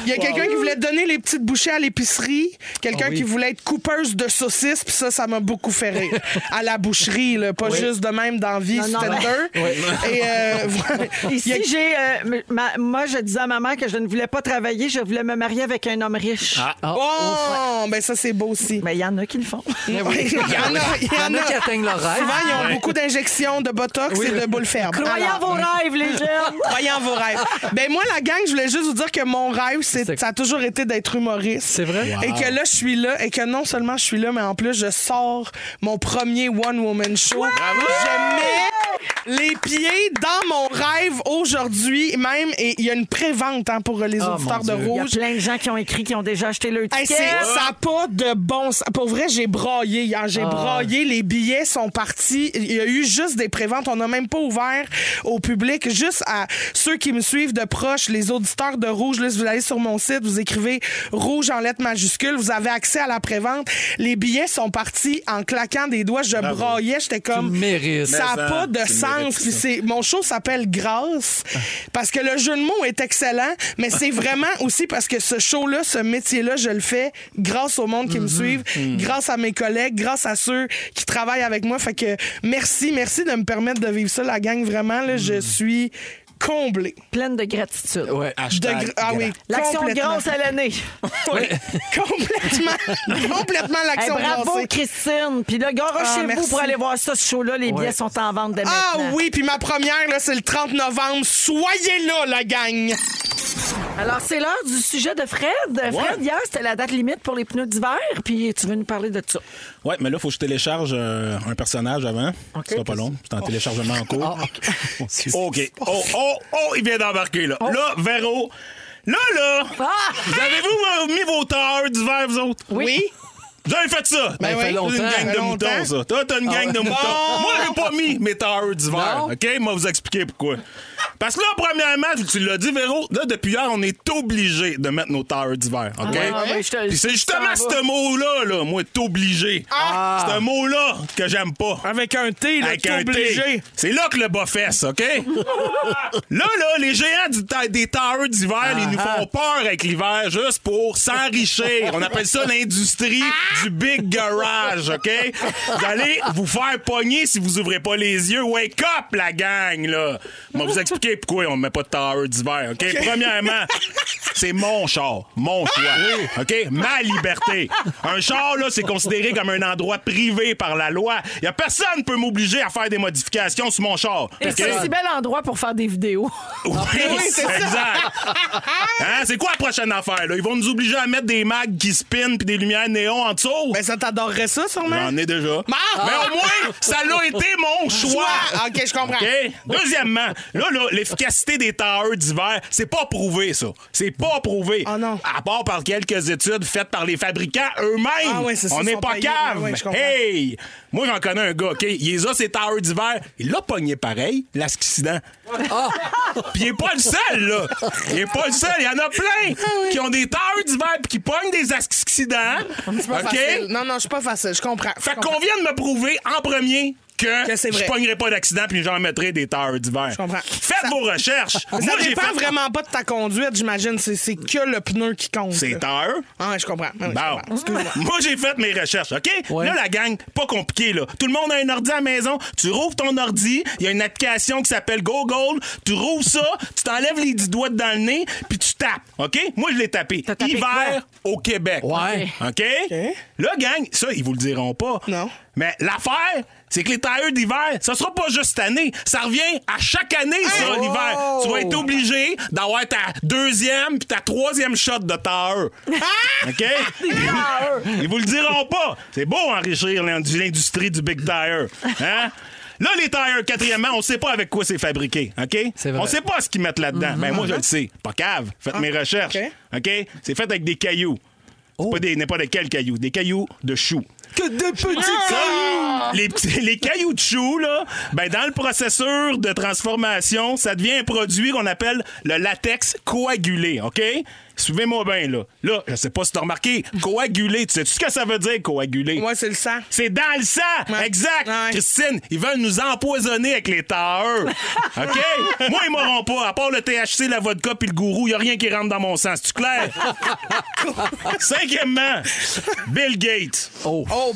Il y a quelqu'un qui voulait donner les petites bouchées à l'épicerie. Quelqu'un Ah oui. qui voulait être coupeuse de saucisses. Puis ça, ça m'a beaucoup fait rire. À la boucherie, là, pas juste de même dans vie, Non, non, Stender. Et euh, voilà. Ici, Il y a- j'ai. euh, ma- moi, je disais à ma mère que je ne voulais pas travailler, je voulais me marier avec un homme riche. Ah, Oh, ben ça, c'est beau aussi. Mais il y en a qui le font. Il y en a. Il y Il y en a qui atteignent leur rêve. Souvent, ils ont beaucoup d'injections de botox et de boules fermes. Croyez en Alors, vos rêves, les jeunes! Croyez en vos rêves. Ben moi, la gang, je voulais juste vous dire que mon rêve, c'est, C'est- ça a toujours été d'être humoriste. C'est vrai? Et que là, je suis là, et que non seulement je suis là, mais en plus, je sors mon premier one-woman show. Je mets les pieds dans mon rêve aujourd'hui, même, et il y a une pré-vente hein, pour les Oh, auditeurs de Dieu. Il y a Rouge. plein de gens qui ont écrit, qui ont déjà acheté leur Hey, ticket. c'est- ça n'a pas de bon sens. Pour vrai, j'ai braillé hier. Ah. J'ai braillé. Les billets sont partis. Il y a eu juste des préventes. On n'a même pas ouvert au public. Juste à ceux qui me suivent de proche, les auditeurs de Rouge. Là, si vous allez sur mon site, vous écrivez Rouge en lettres majuscules. Vous avez accès à la prévente. Les billets sont partis en claquant des doigts. Je braillais. J'étais comme. Tu le mérites. Ça n'a pas de tu sens. c'est- mon show s'appelle Grâce parce que le jeu de mots est excellent, mais c'est vraiment aussi parce que ce show-là, ce métier-là, je le fais grâce au monde qui me suivent, grâce à mes collègues, grâce à ceux qui travaillent avec moi. Fait que merci, merci de me permettre de vivre ça, la gang. Vraiment, là, je suis comblée. Pleine de gratitude. Ouais. De Hashtag gr- ah oui, L'action grâce à l'année. Oui, complètement, complètement Hey, l'action bravo, grassée. Christine. Puis là, Ah, garochez-vous merci. pour aller voir ça, ce show-là. Les billets Ouais. sont en vente dès Ah maintenant. oui, puis ma première, là, c'est le 30 novembre. Soyez là, la gang! Alors, c'est l'heure du sujet de Fred. Fred, hier, c'était la date limite pour les pneus d'hiver. Puis tu veux nous parler de ça. Ouais, mais là, il faut que je télécharge euh, un personnage avant. OK. Ce sera pas long. C'est en téléchargement en cours. Dieu. OK. Oh, oh, oh, il vient d'embarquer, là. Là, Véro. Là, là. Ah! Vous avez-vous euh, mis vos tailleurs d'hiver, vous autres? Oui. Vous avez fait ça? Ben fait oui. une gang de moutons, ça. Toi, t'as une gang de moutons. Moi, j'ai pas mis mes tailleurs d'hiver. OK? Moi, vous expliquer pourquoi. Parce que là, premièrement, tu l'as dit, Véro, là, depuis hier, on est obligé de mettre nos tailleurs d'hiver. OK? Ah, oui, je te- Puis c'est justement ce mot-là, là, moi, t'es obligé. Ah! C'est un mot-là que j'aime pas. Avec un T, là, Avec un obligé. T. C'est là que le bas fesse, OK? là, là, les géants du des tailleurs d'hiver, ils nous font peur avec l'hiver juste pour s'enrichir. On appelle ça l'industrie du big garage, OK? Vous allez vous faire pogner si vous ouvrez pas les yeux. Wake up, la gang, là! On va vous expliquer pourquoi on met pas de tailleurs d'hiver, OK? Premièrement, c'est mon char, mon choix, OK? Ma liberté. Un char, là, c'est considéré comme un endroit privé par la loi. Il y a personne qui peut m'obliger à faire des modifications sur mon char. Et c'est un si bel endroit pour faire des vidéos. Oui, exact. Hein, c'est quoi la prochaine affaire? Là? Ils vont nous obliger à mettre des mags qui spinent puis des lumières néons en dessous? Ben, ça t'adorerait ça, sûrement? J'en ai déjà. Ah! Mais au moins, ça l'a été mon choix. Choix. OK, je comprends. OK? Deuxièmement, là, là, l'efficacité des tailleurs d'hiver, c'est pas prouvé, ça. C'est pas prouvé. Ah non. À part par quelques études faites par les fabricants eux-mêmes. Ah ouais, c'est ça, On n'est pas payés. cave. Ouais, hey! Moi, j'en connais un gars, OK? Il les a, ses tailleurs d'hiver. Il l'a pogné pareil, l'accident. Ah! Puis il est pas le seul, là. Il est pas le seul. Il y en a plein Ah qui ont des tailleurs d'hiver puis qui pognent des accidents. OK? facile. Non, non, je suis pas facile. Je comprends. Fait qu'on vient de me prouver en premier que, Que c'est je pognerai pas d'accident puis j'en mettrai des tailleurs d'hiver. Je comprends. Faites Ça- vos recherches. Ça Moi, j'ai dépend fait vraiment pas de ta conduite, j'imagine. C'est c'est que le pneu qui compte. C'est là. tailleurs. Ah, je comprends. Ah, je Bon. comprends. Moi, j'ai fait mes recherches, OK? Ouais. Là, la gang, pas compliqué, là. Tout le monde a un ordi à la maison. Tu rouvres ton ordi. Il y a une application qui s'appelle Google. Tu rouvres ça. Tu t'enlèves les dix doigts dans le nez. Puis tu tapes, OK? Moi, je l'ai tapé. T'as tapé Hiver au Québec. Ouais. OK? Là, gang, ça, ils vous le diront pas. Non. Mais l'affaire, c'est que les tailleurs d'hiver, ça sera pas juste cette année. Ça revient à chaque année, ça, l'hiver. Tu vas être obligé d'avoir ta deuxième puis ta troisième shot de tailleur. OK? Ils vous le diront pas. C'est beau enrichir l'industrie du Big Tire. Hein? Là, les tires, quatrièmement, on sait pas avec quoi c'est fabriqué, OK? C'est vrai. On sait pas ce qu'ils mettent là-dedans. Ben, moi, je le sais. Pas cave. Faites mes recherches. OK. C'est fait avec des cailloux. C'est pas des n'importe quels cailloux. Des cailloux de choux. Que de petits Ça, les, petits- les cailloux de chou, là, ben, dans le processus de transformation, ça devient un produit qu'on appelle le latex coagulé, OK? Suivez-moi bien, là. Là, je sais pas si t'as remarqué, coagulé, tu sais ce que ça veut dire, coagulé? Moi, c'est le sang. C'est dans le sang! Ouais. Exact! Ouais. Christine, ils veulent nous empoisonner avec les tailleurs. OK? Moi, ils m'auront pas. À part le THC, la vodka puis le gourou, y a rien qui rentre dans mon sang. C'est-tu clair? Cinquièmement, Bill Gates. Oh. Oh,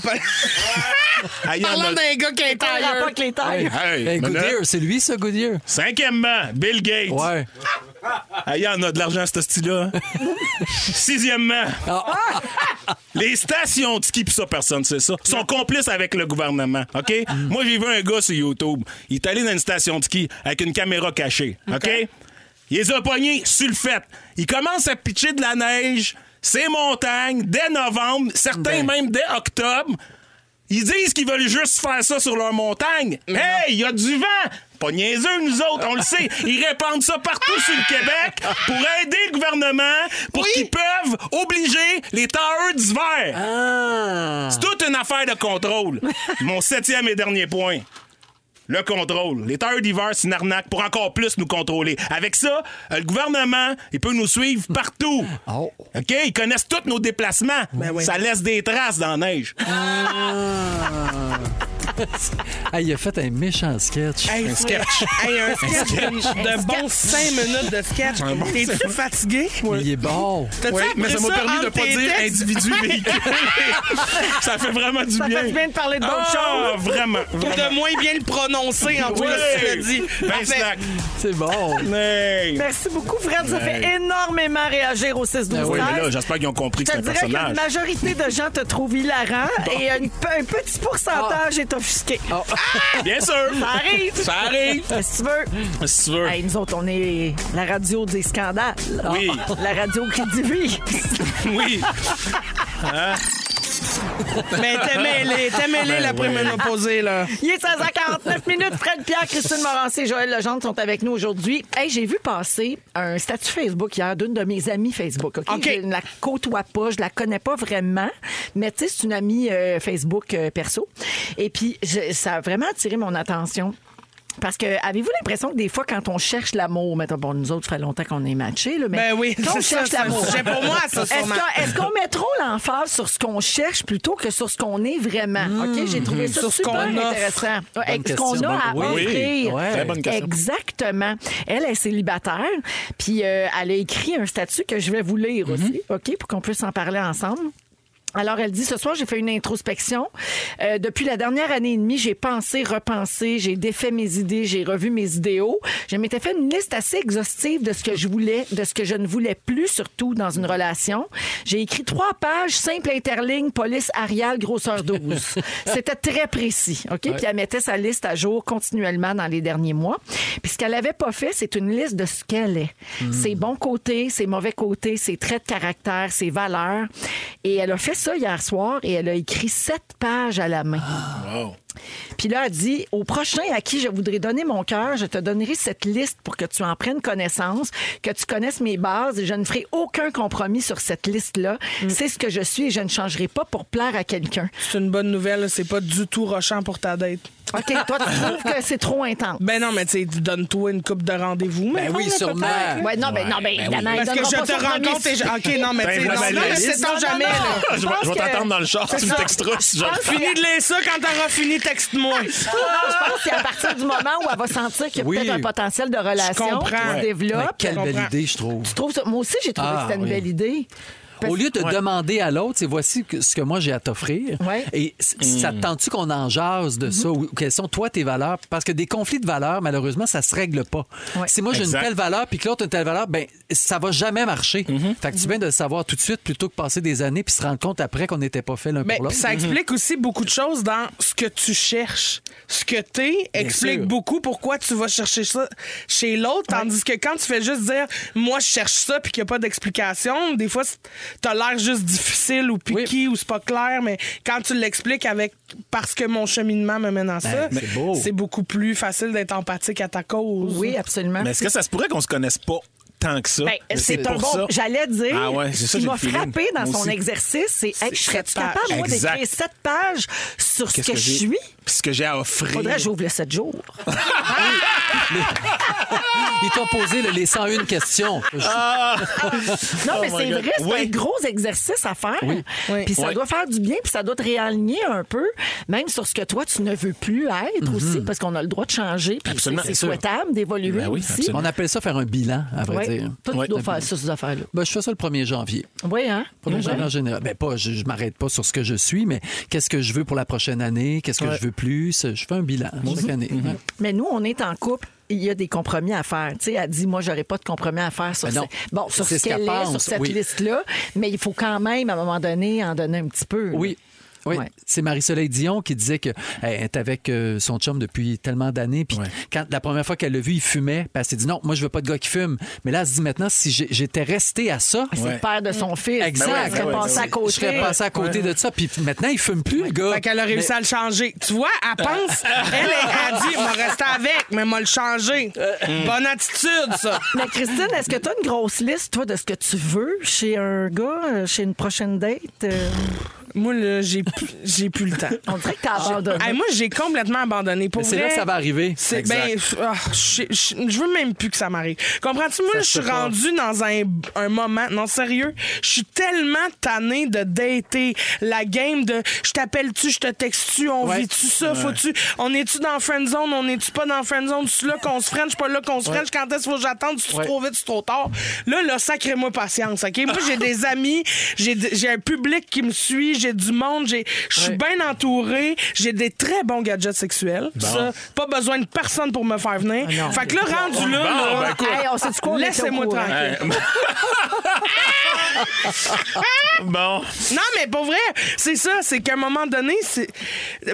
Ah, a- parlant d'un gars qui est Pas tailleur. rapport avec les tailles. Hey, là- Goodyear, c'est lui, ça, Goodyear? Cinquièmement, Bill Gates. Ouais. Ah, y en a de l'argent, ce style-là. hein? Sixièmement, les stations de ski, pis ça, personne sait ça, sont complices avec le gouvernement, OK? Moi, j'ai vu un gars sur YouTube. Il est allé dans une station de ski avec une caméra cachée, OK? Il les a pognés sur le fait. Il commence à pitcher de la neige, ces montagnes, dès novembre, certains même dès octobre. Ils disent qu'ils veulent juste faire ça sur leur montagne. Hey, il y a du vent! Pas niaiseux, nous autres, on le sait. Ils répandent ça partout sur le Québec pour aider le gouvernement pour qu'ils peuvent obliger les tailleurs d'hiver. Ah. C'est toute une affaire de contrôle. Mon septième et dernier point. Le contrôle. Les tailleurs d'hiver, c'est une arnaque pour encore plus nous contrôler. Avec ça, le gouvernement, il peut nous suivre partout. Oh. OK? Ils connaissent tous nos déplacements. oui. Ça laisse des traces dans la neige. Ah, il a fait un méchant sketch. Hey, Un sketch. Hey, un sketch de bons 5 minutes de sketch. T'es-tu fatigué? Il est bon. Oui, mais ça m'a permis de entre pas dire individu véhicule. ça fait vraiment du Ça bien. fait du bien de parler de d'autres Ah, choses. vraiment. Ou vraiment. de moins bien le prononcer en plus, Oui. tu l'as dit. Ben. C'est bon. Hey. Merci beaucoup, Fred. Ça fait énormément réagir au 6 12 Ben oui, mais là, 13. j'espère qu'ils ont compris que Je c'est un personnage. majorité de gens te trouvent hilarant et un, un petit pourcentage est offusqué. Bien sûr. Ça arrive. Ça arrive. Si tu veux? Si tu veux? Hey, nous autres, on est la radio des scandales. Oui. La radio qui divise. Oui. Mais t'es mêlé, t'es mêlé Ben l'après-ménopausée, là. Il est 16h49 minutes. Fred Pierre, Christine Morancé, Joël Legendre sont avec nous aujourd'hui. Hey, j'ai vu passer un statut Facebook hier d'une de mes amies Facebook. OK? Je ne la côtoie pas, je la connais pas vraiment, mais tu sais, c'est une amie euh, Facebook euh, perso. Et puis, je- ça a vraiment attiré mon attention. Parce que, avez-vous l'impression que des fois, quand on cherche l'amour, mettons, bon, nous autres, ça fait longtemps qu'on est matchés, là, mais Ben oui, quand on c'est ça, cherche c'est l'amour. sujet pour moi, ça, Est-ce qu'on met trop l'emphase sur ce qu'on cherche plutôt que sur ce qu'on est vraiment? OK, j'ai trouvé ça Sur ce super offre. intéressant. Ce qu'on a à Oui. offrir. Très bonne question. Exactement. Elle est célibataire, puis euh, elle a écrit un statut que je vais vous lire aussi, OK, pour qu'on puisse en parler ensemble. Alors, elle dit, ce soir, j'ai fait une introspection. Euh, depuis la dernière année et demie, j'ai pensé, repensé, j'ai défait mes idées, j'ai revu mes idéaux. Je m'étais fait une liste assez exhaustive de ce que je voulais, de ce que je ne voulais plus, surtout dans une relation. J'ai écrit trois pages, simple interligne, police Arial, grosseur 12. C'était très précis, OK? Puis elle mettait sa liste à jour continuellement dans les derniers mois. Puis ce qu'elle avait pas fait, c'est une liste de ce qu'elle est. Ses bons côtés, ses mauvais côtés, ses traits de caractère, ses valeurs. Et elle a fait hier soir et elle a écrit sept pages à la main. Wow. Puis là, elle dit au prochain à qui je voudrais donner mon cœur, je te donnerai cette liste pour que tu en prennes connaissance, que tu connaisses mes bases et je ne ferai aucun compromis sur cette liste-là. C'est ce que je suis et je ne changerai pas pour plaire à quelqu'un. C'est une bonne nouvelle, c'est pas du tout rochant pour ta date. OK, toi, tu trouves que c'est trop intense? Ben non, mais tu sais, donne-toi une coupe de rendez-vous. Ben oui, sûrement. Ouais, non, ben non, ben évidemment, il Parce que je te rencontre et je... OK, non, mais tu sais, Ben, non, ben, mais ben, c'est ton jamais, là. Je vais, t'attendre dans le char. Tu me texteras si Finis de lire ça, quand t'auras fini, texte-moi. Non, je pense que c'est à partir du moment où elle va sentir qu'il y a Oui. peut-être un potentiel de relation comprends. qui se Ouais. développe. Mais quelle belle idée, je trouve. Ça- moi aussi, j'ai trouvé Ah, que c'était une oui. belle idée. Au lieu de demander à l'autre, c'est voici ce que moi j'ai à t'offrir. Ouais. Et ça te tente-tu qu'on en jase de ça? Ou quelles sont, toi, tes valeurs? Parce que des conflits de valeurs, malheureusement, ça se règle pas. Ouais. Si moi j'ai une telle valeur puis que l'autre a une telle valeur, ben ça va jamais marcher. Fait que tu viens de le savoir tout de suite plutôt que passer des années puis se rendre compte après qu'on n'était pas fait l'un Mais pour l'autre. ça explique aussi beaucoup de choses dans ce que tu cherches. Ce que t'es explique sûr. beaucoup pourquoi tu vas chercher ça chez l'autre, tandis que quand tu fais juste dire moi je cherche ça puis qu'il n'y a pas d'explication, des fois t'as l'air juste difficile ou piqué ou c'est pas clair, mais quand tu l'expliques avec parce que mon cheminement me mène à ça, c'est beau. c'est beaucoup plus facile d'être empathique à ta cause. Oui, absolument. Mais est-ce que ça se pourrait qu'on se connaisse pas tant que ça? Ben, c'est un pour bon. ça. J'allais dire. Ah ouais, c'est ce ça, qui j'ai m'a frappé dans Moi son aussi. exercice, c'est hey, je capable, moi, d'écrire sept pages sur ce que, je suis? Puis ce que j'ai à offrir. Faudrait que j'ouvre le 7 jours. Ils t'ont posé le- les 101 questions. Non, mais Oh my c'est God. vrai, c'est Oui. un gros exercice à faire. Puis ça Oui. doit faire du bien, puis ça doit te réaligner un peu, même sur ce que toi, tu ne veux plus être aussi, parce qu'on a le droit de changer, puis c'est Absolument, c'est c'est sûr. souhaitable d'évoluer Ben oui, aussi. absolument. On appelle ça faire un bilan, à vrai Ouais. dire. Toi, Ouais. tu dois faire ça, ces affaires-là. Ben, je fais ça le 1er janvier. Oui, hein? Premier janvier en général. Ben, pas, je, je m'arrête pas sur ce que je suis, mais qu'est-ce que je veux pour la prochaine année? Qu'est-ce que je veux plus? Je fais un bilan chaque année. Mhm. Ouais. Mais nous, on est en couple. Il y a des compromis à faire. Tu sais, elle dit, moi, j'aurais pas de compromis à faire sur, Ben ce- bon, sur ce ce qu'elle est, pense, sur cette oui. liste-là. Mais il faut quand même, à un moment donné, en donner un petit peu. Oui. Oui, Ouais. c'est Marie-Soleil Dion qui disait qu'elle est avec euh, son chum depuis tellement d'années. Puis Ouais. quand la première fois qu'elle l'a vu, il fumait. Puis elle s'est dit non, moi je veux pas de gars qui fume. Mais là, elle se dit maintenant, si j'étais resté à ça, C'est Ouais. le père de son fils. Exact. Elle Ben ben à oui. côté. je serais passé à côté de ça. Puis maintenant, il fume plus, le gars. Fait qu'elle a réussi Mais- à le changer. Tu vois, elle pense, elle, a dit, m'a resté avec, mais m'a le changé. Bonne attitude, ça. Mais Christine, est-ce que tu as une grosse liste, toi, de ce que tu veux chez un gars, euh, chez une prochaine date? Euh, Moi, là, j'ai plus, j'ai plus le temps. on dirait que t'as abandonné. Hey, moi, j'ai complètement abandonné. Pour Mais c'est vrai, là que ça va arriver. C'est, ben, ah, je, je- je veux même plus que ça m'arrive. Comprends-tu? Moi, Ça je se suis peut pas. rendue dans un, un moment. Non, sérieux. Je suis tellement tannée de dater. La game de je t'appelle-tu, je te texte-tu, on Ouais. vit-tu ça, faut-tu. On est-tu dans friend zone, on est-tu pas dans friend zone? Tu là qu'on se french, pas là qu'on se french. Quand est-ce qu'il faut que j'attende? Tu Ouais. trop vite, c'est trop tard. Là, là, sacrez-moi patience, OK? Moi, j'ai des amis, j'ai d- j'ai un public qui me suit, j'ai du monde, j'ai- je suis bien entourée, j'ai des très bons gadgets sexuels. Ça, pas besoin de personne pour me faire venir. Ah non. fait que là, rendu là, Bon, là, ben, écoute. Hey, on laissez-moi tranquille. Bon. Non, mais pour vrai, c'est ça. C'est qu'à un moment donné, c'est.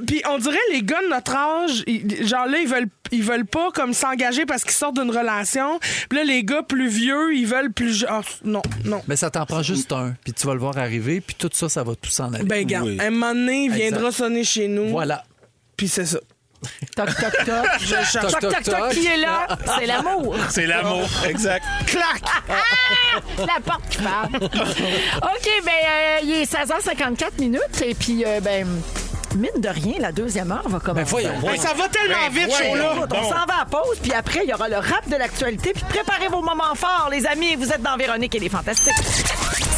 Puis on dirait les gars de notre âge, ils- genre là, ils veulent, ils veulent pas comme s'engager parce qu'ils sortent d'une relation. Puis là, les gars plus vieux, ils veulent plus. ah, non, non. Mais ça t'en prend juste un. Puis tu vas le voir arriver. Puis tout ça, ça va tout s'en aller. Ben, gars, Oui. un moment donné, il viendra Exact. sonner chez nous. voilà. Puis c'est ça. Toc, toc, toc. Je cherche. Toc, toc, toc, qui est là? C'est l'amour. C'est l'amour. Exact. Clac! La porte qui parle. OK, ben, euh, il est 16h54 minutes. Et puis, euh, ben, mine de rien, la deuxième heure va commencer. Ben voyons. Hey, ça va tellement Ben, vite, chaud là. On s'en va à pause, puis après, il y aura le rap de l'actualité. Puis préparez vos moments forts, les amis. Vous êtes dans Véronique et les Fantastiques.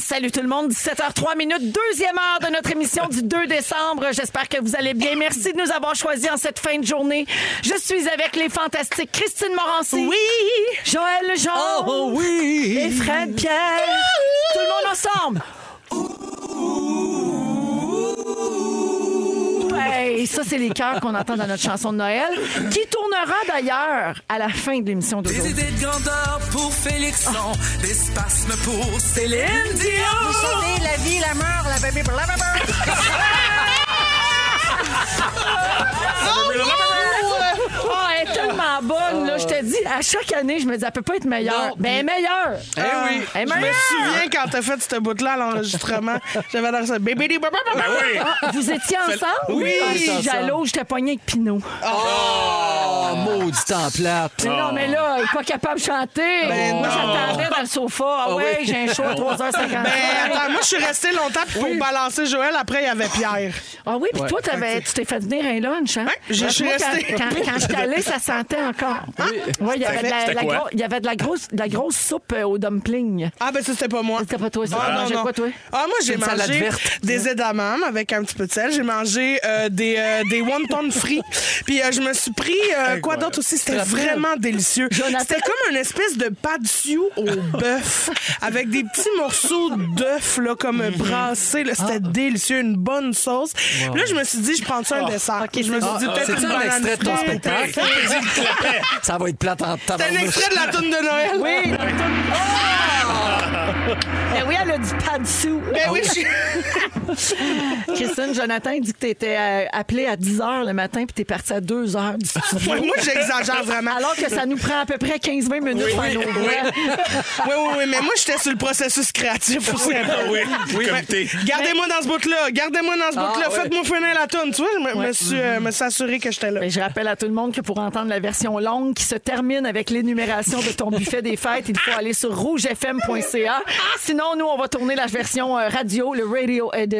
Salut tout le monde, 17h03 minutes, deuxième heure de notre émission du 2 décembre. J'espère que vous allez bien. Merci de nous avoir choisis en cette fin de journée. Je suis avec les fantastiques Christine Morancy. Oui! Joël Lejean. Oh oui! Et Fred Pierre. Tout le monde ensemble. Hey, ça, c'est les chœurs qu'on entend dans notre chanson de Noël, qui tournera d'ailleurs à la fin de l'émission Des d'aujourd'hui. idées de grandeur pour Félixon, des spasmes pour Céline Dion. la vie, la mort, la baby, Oh, elle est tellement bonne, là. Je te dis, à chaque année, je me dis, elle peut pas être meilleure. Non. Mais elle est meilleure. Eh oui. Elle est Je me meilleure. souviens quand t'as fait cette bout-là à l'enregistrement. J'avais l'air ça. Bébé, bébé, bébé, bébé. Ah, vous étiez ensemble? Oui. Ah, jaloux, j'étais poignée avec Pinot. Ah, Ah, maudit temps plate. Mais non, mais là, il est pas capable de chanter. Ben Moi, non. j'attendais dans le sofa. Ah, ouais, oui. j'ai un show à 3h50. Ben, attends, moi, je suis restée longtemps puis pour balancer Joël. Après, il y avait Pierre. Ah oui, puis toi, t'avais- tu t'es fait venir un lunch, hein? Je Parce que suis moi, quand, restée. quand, quand j'étais allée, ça sentait encore. Oui, il y avait de la, C'était la quoi? gros- il y avait de la grosse, de la grosse soupe euh, au dumpling. Ah, ben ça, c'était pas moi. C'était pas toi, ça. Ah, non, non. quoi, toi? Ah, moi, j'ai mangé verte. des edamame avec un petit peu de sel. J'ai mangé euh, des, euh, des wontons frits. Puis euh, je me suis pris, euh, quoi d'autre aussi? C'était vraiment délicieux. C'était comme une espèce de pâte sioux au bœuf avec des petits morceaux d'œuf, là, comme Mhm. brassés. là. Ah. C'était délicieux, une bonne sauce. Puis là, je me suis dit, je prends ça un dessert. je me suis dit, Ah, peut-être C'est-tu une un banane spectacle? Ça va être plate en C'est un extrait de la toune de Noël. Oui, Ben oui, elle a du pas dessous. Ben oui, je suis- Christine, Jonathan, il dit que tu étais appelé à 10 h le matin puis tu es parti à 2 h du studio. Ouais, moi, j'exagère vraiment. Alors que ça nous prend à peu près 15-20 minutes Oui, faire oui, nos oui. Oui, oui, oui, mais moi, j'étais sur le processus créatif aussi. Ah oui, oui, comité. Gardez-moi dans ce bout-là, gardez-moi dans ce Ah, bout-là, faites-moi finir la toune. Tu vois, je me, suis, euh, me suis assuré que j'étais là. Ben, je rappelle à tout le monde que pour entendre la version longue qui se termine avec l'énumération de ton buffet des fêtes, il faut aller sur rougefm.ca. Sinon, nous, on va tourner la version euh, radio, le radio edit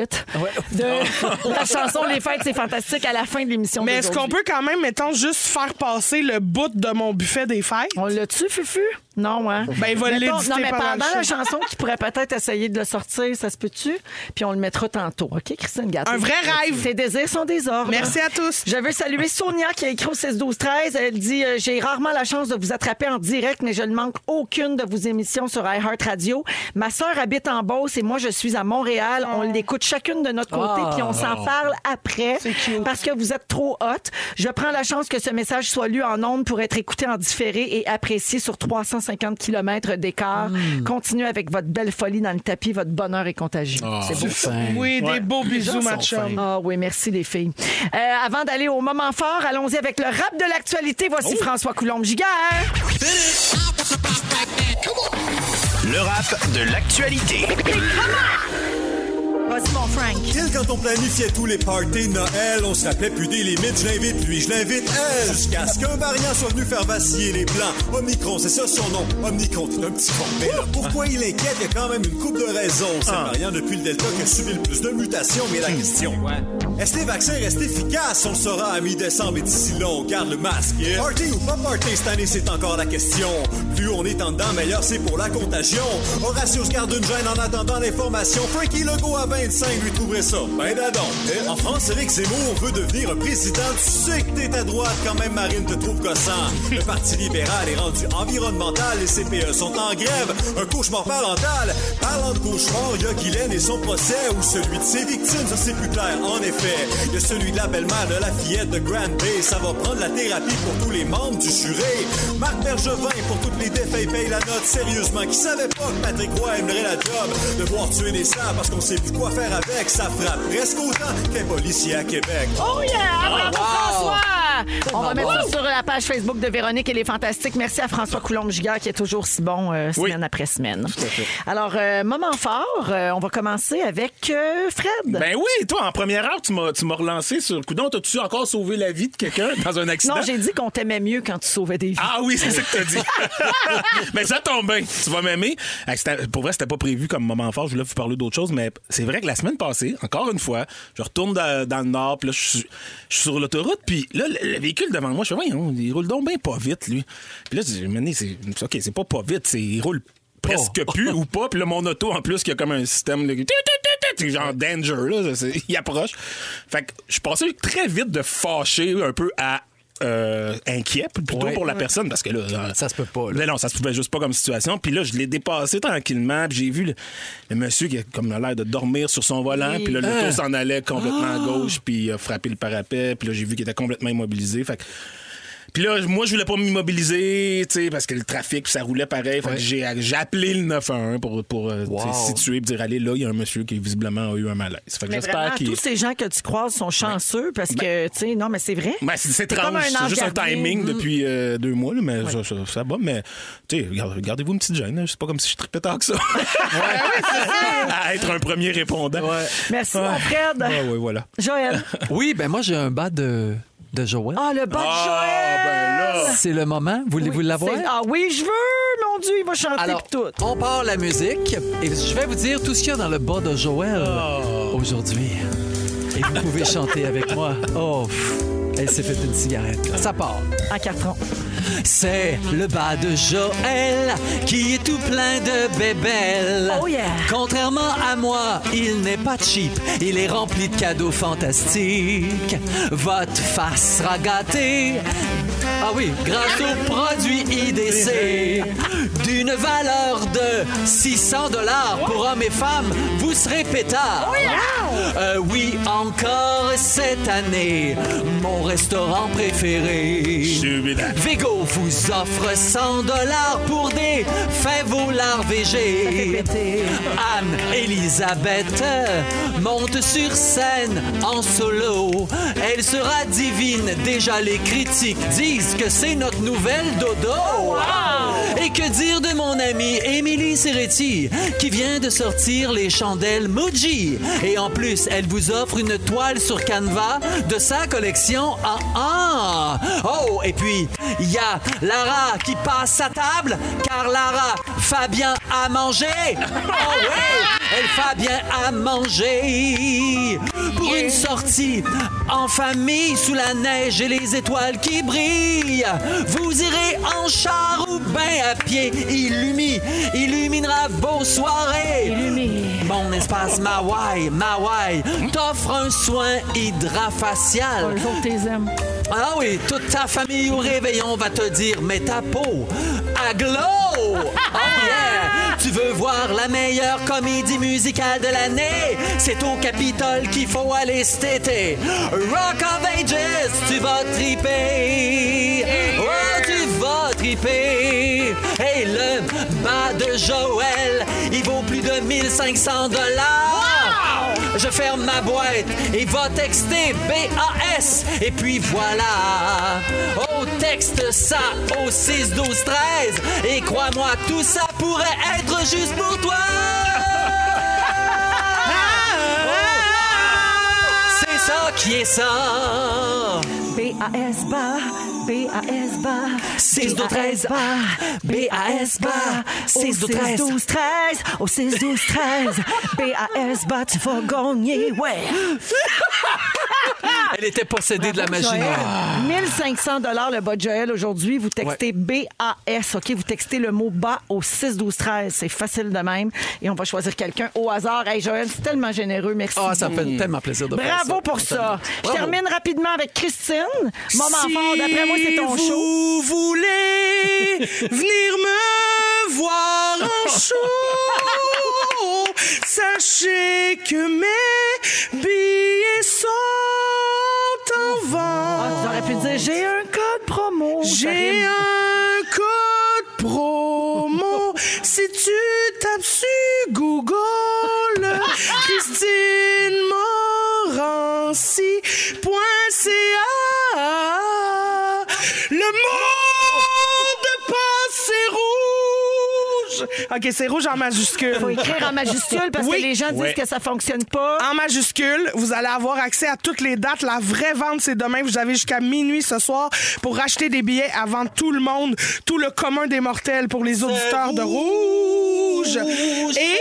de la chanson Les fêtes, c'est fantastique à la fin de l'émission. Mais est-ce qu'on peut quand même, mettons, juste faire passer le bout de mon buffet des fêtes? On l'a-tu, Fufu? Non, hein? Ben, il va l'éditer Non, mais pendant la chanson qui pourrait peut-être essayer de le sortir, ça se peut-tu? Puis on le mettra tantôt. OK, Christine Gâteau? Un vrai rêve. Tes désirs sont des ordres. Merci à tous. Je veux saluer Sonia qui a écrit au 16 12 13 Elle dit euh, J'ai rarement la chance de vous attraper en direct, mais je ne manque aucune de vos émissions sur iHeartRadio. Ma sœur habite en Beauce et moi, je suis à Montréal. On l'écoute chacune de notre côté, Ah. puis on s'en parle après. Parce que vous êtes trop hot. Je prends la chance que ce message soit lu en ondes pour être écouté en différé et apprécié sur 350 km d'écart. Continuez avec votre belle folie dans le tapis. Votre bonheur est contagieux. C'est beau. Fin. Oui, des beaux bisous, ma. Ah oui, merci les filles. Euh, avant d'aller au moment fort, allons-y avec le rap de l'actualité. Voici François Coulombe-Giguère. Le rap de l'actualité. Vas-y, mon Frank. Il, quand on planifiait tous les parties de Noël, on se rappelait plus des limites. Je l'invite lui, je l'invite elle. Jusqu'à ce qu'un variant soit venu faire vaciller les plans. Omicron, c'est ça son nom. Omnicron, c'est un petit con. Mais là, pourquoi il inquiète? Il y a quand même une coupe de raisons. C'est le variant depuis le Delta qui a subi le plus de mutations. Mais la question, est-ce que les vaccins restent efficaces? On le saura à mi-décembre et d'ici là, on garde le masque. Party ou pas party cette année, c'est encore la question. Plus on est en dedans, meilleur c'est pour la contagion. Horatio se garde une gêne en attendant l'information. Frankie Legault à 25 lui trouverait ça. Ben dadon. En France, Éric Zemmour veut devenir président. Tu sais que t'es à droite quand même, Marine te trouve gossant. Le Parti libéral est rendu environnemental. Les CPE sont en grève. Un cauchemar parental. Parlant de cauchemar, il y a Guylaine et son procès ou celui de ses victimes. Ça, c'est plus clair, en effet. Il y a celui de la belle-mère de la fillette de Grand Bay. Ça va prendre la thérapie pour tous les membres du jury. Marc Bergevin, pour toutes les défaites, paye la note. Sérieusement, qui savait pas que Patrick Roy aimerait la job de voir tuer des sables parce qu'on sait plus quoi faire avec. Ça frappe presque autant qu'un policier à Québec. Oh yeah! Bravo, François! On va mettre wow. ça sur la page Facebook de Véronique. Elle est fantastique. Merci à François Coulombe-Giguère qui est toujours si bon euh, Oui. semaine après semaine. Alors, euh, moment fort, euh, on va commencer avec Fred. Ben oui, toi, en première heure, tu m'as tu m'as relancé sur Coudon. T'as-tu encore sauvé la vie de quelqu'un dans un accident? non, j'ai dit qu'on t'aimait mieux quand tu sauvais des vies. Ah oui, c'est ça que t'as dit. mais ça tombe bien. Tu vas m'aimer. Ah, Pour vrai, c'était pas prévu comme moment fort. Je voulais vous parler d'autre chose, mais c'est vrai que la semaine passée, encore une fois, je retourne dans, dans le nord, puis là, je suis je suis sur l'autoroute, puis là, le, le véhicule devant moi, je fais, voyons, il roule donc bien pas vite, lui. Puis là, je dis, Mané, c'est OK, c'est pas pas vite, c'est il roule presque plus ou pas. Puis là, mon auto, en plus, qui a comme un système qui- genre danger, là, il approche. Fait que je suis passé très vite de fâché un peu à euh, inquiet plutôt Ouais. pour la personne parce que là euh, Ça se peut pas, là. mais non ça se pouvait juste pas comme situation. Puis là je l'ai dépassé tranquillement puis j'ai vu le, le monsieur qui a comme l'air de dormir sur son volant puis là l'auto s'en allait complètement à gauche puis il a frappé le parapet puis là j'ai vu qu'il était complètement immobilisé. Fait que puis là, moi, je voulais pas m'immobiliser, tu sais, parce que le trafic, puis ça roulait pareil. Fait que j'ai, appelé le 911 pour, pour euh, Wow. situer et dire, allez, là, il y a un monsieur qui, visiblement, a eu un malaise. Fait que Mais j'espère vraiment, qu'il... tous ces gens que tu croises sont chanceux parce que, tu sais, non, mais c'est vrai. Ben, c'est, étrange. un C'est ange juste un timing Mm. depuis euh, deux mois, là, mais ça, ça, ça va. Mais, tu sais, regardez- gardez-vous une petite gêne. hein. C'est pas comme si je tripais tant que ça. à être un premier répondant. Merci, mon Fred. Ouais, voilà. Joël. Oui, ben moi, j'ai un bas de de Joël. Ah, le bas de Ah, Joël! ben là. C'est le moment. Voulez-vous Oui, l'avoir? c'est- Ah oui, je veux! Mon Dieu, il va chanter Alors, pis tout. on part la musique et je vais vous dire tout ce qu'il y a dans le bas de Joël aujourd'hui. Et vous pouvez chanter avec moi. Oh, pff, elle s'est fait une cigarette. Ça part. En carton. C'est le bas de Joël qui est tout plein de bébelles. Oh yeah. Contrairement à moi, il n'est pas cheap. Il est rempli de cadeaux fantastiques. Votre face sera gâtée. Ah oui, grâce au produit IDC. D'une valeur de 600 dollars pour hommes et femmes, vous serez pétard. Euh, oui, encore cette année, mon restaurant préféré. Vego vous offre 100 dollars pour des fèves lard végé. Anne-Elisabeth monte sur scène en solo. Elle sera divine. Déjà, les critiques disent que c'est notre nouvelle dodo? Et que dire de mon amie Émilie Serretti, qui vient de sortir les chandelles Muji? Et en plus, elle vous offre une toile sur Canva de sa collection en un. Oh, et puis, il y a Lara qui passe à table, car Lara, Fabien a mangé. Oh oui, elle Fabien a mangé. Pour une sortie en famille sous la neige et les étoiles qui brillent. Vous irez en char ou ben à pied. Illumi, illuminera vos soirées. Mon espace Mawai, Mawai t'offre un soin hydrafacial. Autres, t'es aimes. Ah oui, toute ta famille au réveillon va te dire mais ta peau a glow. Oh yeah! Tu veux voir la meilleure comédie musicale de l'année? C'est au Capitole qu'il faut aller cet été. Rock of Ages, tu vas triper. Oh, tu vas triper. Et le bas de Joël, il vaut plus de 1500 dollars. Je ferme ma boîte et va texter BAS. Et puis voilà. Oh, texte ça au 6 12 13. Et crois-moi, tout ça pourrait être juste pour toi. C'est ça qui est ça. B-A-S bas, B-A-S bas. 6 12 13. B-A-S bas. 6 12 13. 12 13. Au 6 12 13. B-A-S bas, tu vas gagner, ouais. Elle était possédée de la magie Joël, noire. 1500 dollars le bas de Joël aujourd'hui. Vous textez B-A-S, OK? Vous textez le mot bas au 6 12 13. C'est facile de même. Et on va choisir quelqu'un au hasard. Hey, Joël, c'est tellement généreux. Merci. Ah, ça me fait tellement plaisir de faire ça. Bravo pour ça. Je Bravo. termine rapidement avec Christine. Moment Si fort, d'après moi, c'est ton show. vous voulez venir me voir en show, sachez que mes billets sont Ah, vente. tu aurais pu dire, j'ai un code promo. J'ai un code promo. si tu tapes sur Google, Christine Morancy.ca. Le monde rouge. OK, c'est rouge en majuscule. faut écrire en majuscule parce Oui. que les gens disent Ouais. que ça fonctionne pas. En majuscule, vous allez avoir accès à toutes les dates. La vraie vente, c'est demain. Vous avez jusqu'à minuit ce soir pour racheter des billets avant tout le monde, tout le commun des mortels pour les auditeurs de Rouge. Et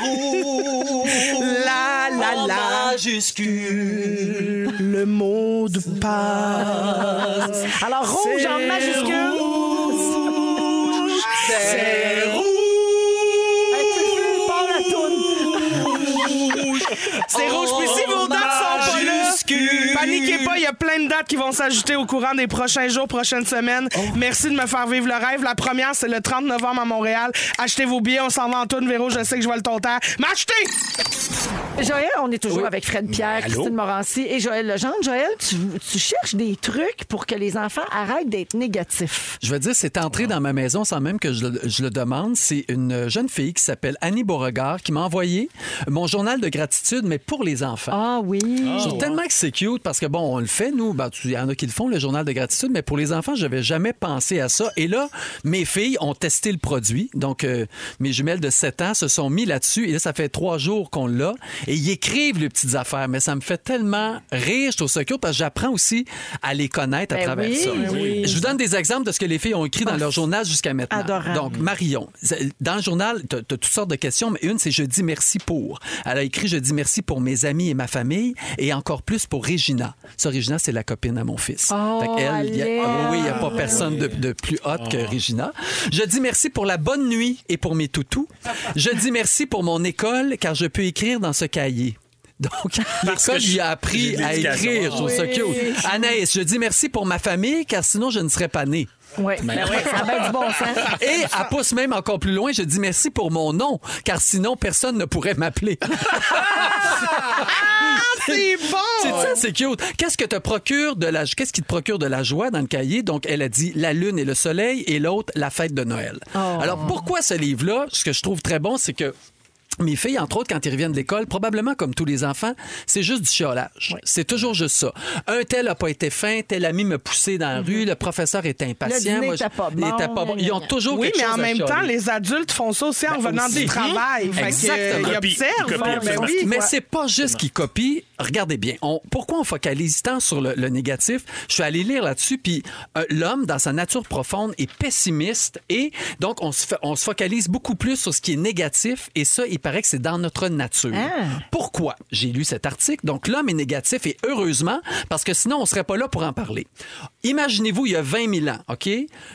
la la la majuscule. le mot de passe. Alors, rouge en majuscule. C'est rouge. Hey, Fufu, part la toune. C'est rouge. Puis si vos paniquez pas, il y a plein de dates qui vont s'ajouter au courant des prochains jours, prochaines semaines. Merci de me faire vivre le rêve. La première, c'est le 30 novembre à Montréal. Achetez vos billets, on s'en va en tourne, Véro, je sais que je vois le ton terre. M'achetez! Joël, on est toujours avec Fred Pierre, Christine Morancy et Joël Legendre. Joël, tu, tu cherches des trucs pour que les enfants arrêtent d'être négatifs. Je veux dire, c'est entré dans ma maison sans même que je le, je le demande. C'est une jeune fille qui s'appelle Annie Beauregard qui m'a envoyé mon journal de gratitude, mais pour les enfants. Ah oui. Je trouve tellement que c'est cute parce que, bon, on le fait, nous. Ben, il y en a qui le font, le journal de gratitude, mais pour les enfants, je n'avais jamais pensé à ça. Et là, mes filles ont testé le produit. Donc, euh, mes jumelles de 7 ans se sont mis là-dessus. Et là, ça fait trois jours qu'on l'a. Et ils écrivent les petites affaires. Mais ça me fait tellement rire. Je trouve ça cute parce que j'apprends aussi à les connaître à Ben travers oui, ça. ben oui. Je vous donne des exemples de ce que les filles ont écrit dans leur journal jusqu'à maintenant. Adorable. Donc, Marion, dans le journal, tu as, toutes sortes de questions, mais une, c'est je dis merci pour. Elle a écrit je dis merci pour mes amis et ma famille et encore plus pour Régina. Ça, Régina, c'est la copine à mon fils. Oh, Fait qu'elle, il y a- allez. ah oui, il n'y a pas personne de, de plus hot que Régina. Je dis merci pour la bonne nuit et pour mes toutous. Je dis merci pour mon école car je peux écrire dans ce cahier. Donc, Parce l'école lui a appris à écrire. Je trouve ça Oui. cute. Anaïs, je dis merci pour ma famille car sinon je ne serais pas née. Oui, ben oui, ça a bien du bon sens. Et elle pousse même encore plus loin. Je dis merci pour mon nom, car sinon personne ne pourrait m'appeler. C'est bon! C'est ça, c'est cute. Qu'est-ce que te procure de la, qu'est-ce qui te procure de la joie dans le cahier? Donc, elle a dit la lune et le soleil, et l'autre la fête de Noël. Alors, pourquoi ce livre-là? Ce que je trouve très bon, c'est que mes filles, entre autres, quand ils reviennent de l'école, probablement comme tous les enfants, c'est juste du chiolage. C'est toujours juste ça. Un tel a pas été fin, tel ami me poussé dans la rue, le professeur est impatient. Le dîner moi, je- pas il bon, était pas bon. Ils ont toujours Oui, quelque mais chose en à même chialer. temps, les adultes font ça aussi en revenant aussi. du travail. Que, Exactement. euh, Ils Copie, observent. copie, Ben absolument. oui, Mais c'est pas juste qu'ils copient. Regardez bien. On- pourquoi on focalise tant sur le, le négatif? Je suis allé lire là-dessus, puis euh, l'homme, dans sa nature profonde, est pessimiste et donc on se, on se focalise beaucoup plus sur ce qui est négatif et ça, il paraît que c'est dans notre nature. Ah. Pourquoi? J'ai lu cet article? Donc l'homme est négatif et heureusement, parce que sinon on serait pas là pour en parler. Imaginez-vous, il y a 20 000 ans, OK?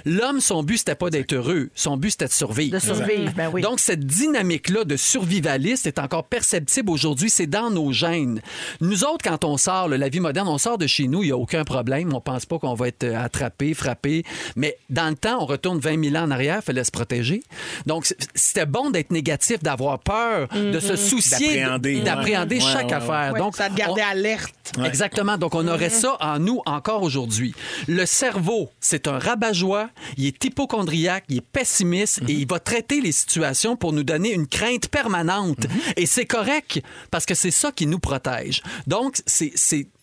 L'homme, son but, c'était pas d'être heureux. Son but, c'était de survivre. De survivre, ben oui. Donc, cette dynamique-là de survivaliste est encore perceptible aujourd'hui. C'est dans nos gènes. Nous autres, quand on sort, là, la vie moderne, on sort de chez nous, il n'y a aucun problème. On pense pas qu'on va être euh, attrapé, frappé. Mais dans le temps, on retourne 20 000 ans en arrière, il fallait se protéger. Donc, c'était bon d'être négatif, d'avoir peur, de se soucier, D'appréhender. chaque Ouais, ouais, affaire. Ouais, Donc, ça te gardait on- alerte. Exactement. Donc, on aurait ça en nous encore aujourd'hui. Le cerveau, c'est un rabat-joie. Il est hypochondriaque, il est pessimiste et il va traiter les situations pour nous donner une crainte permanente. Et c'est correct parce que c'est ça qui nous protège. Donc, c'est.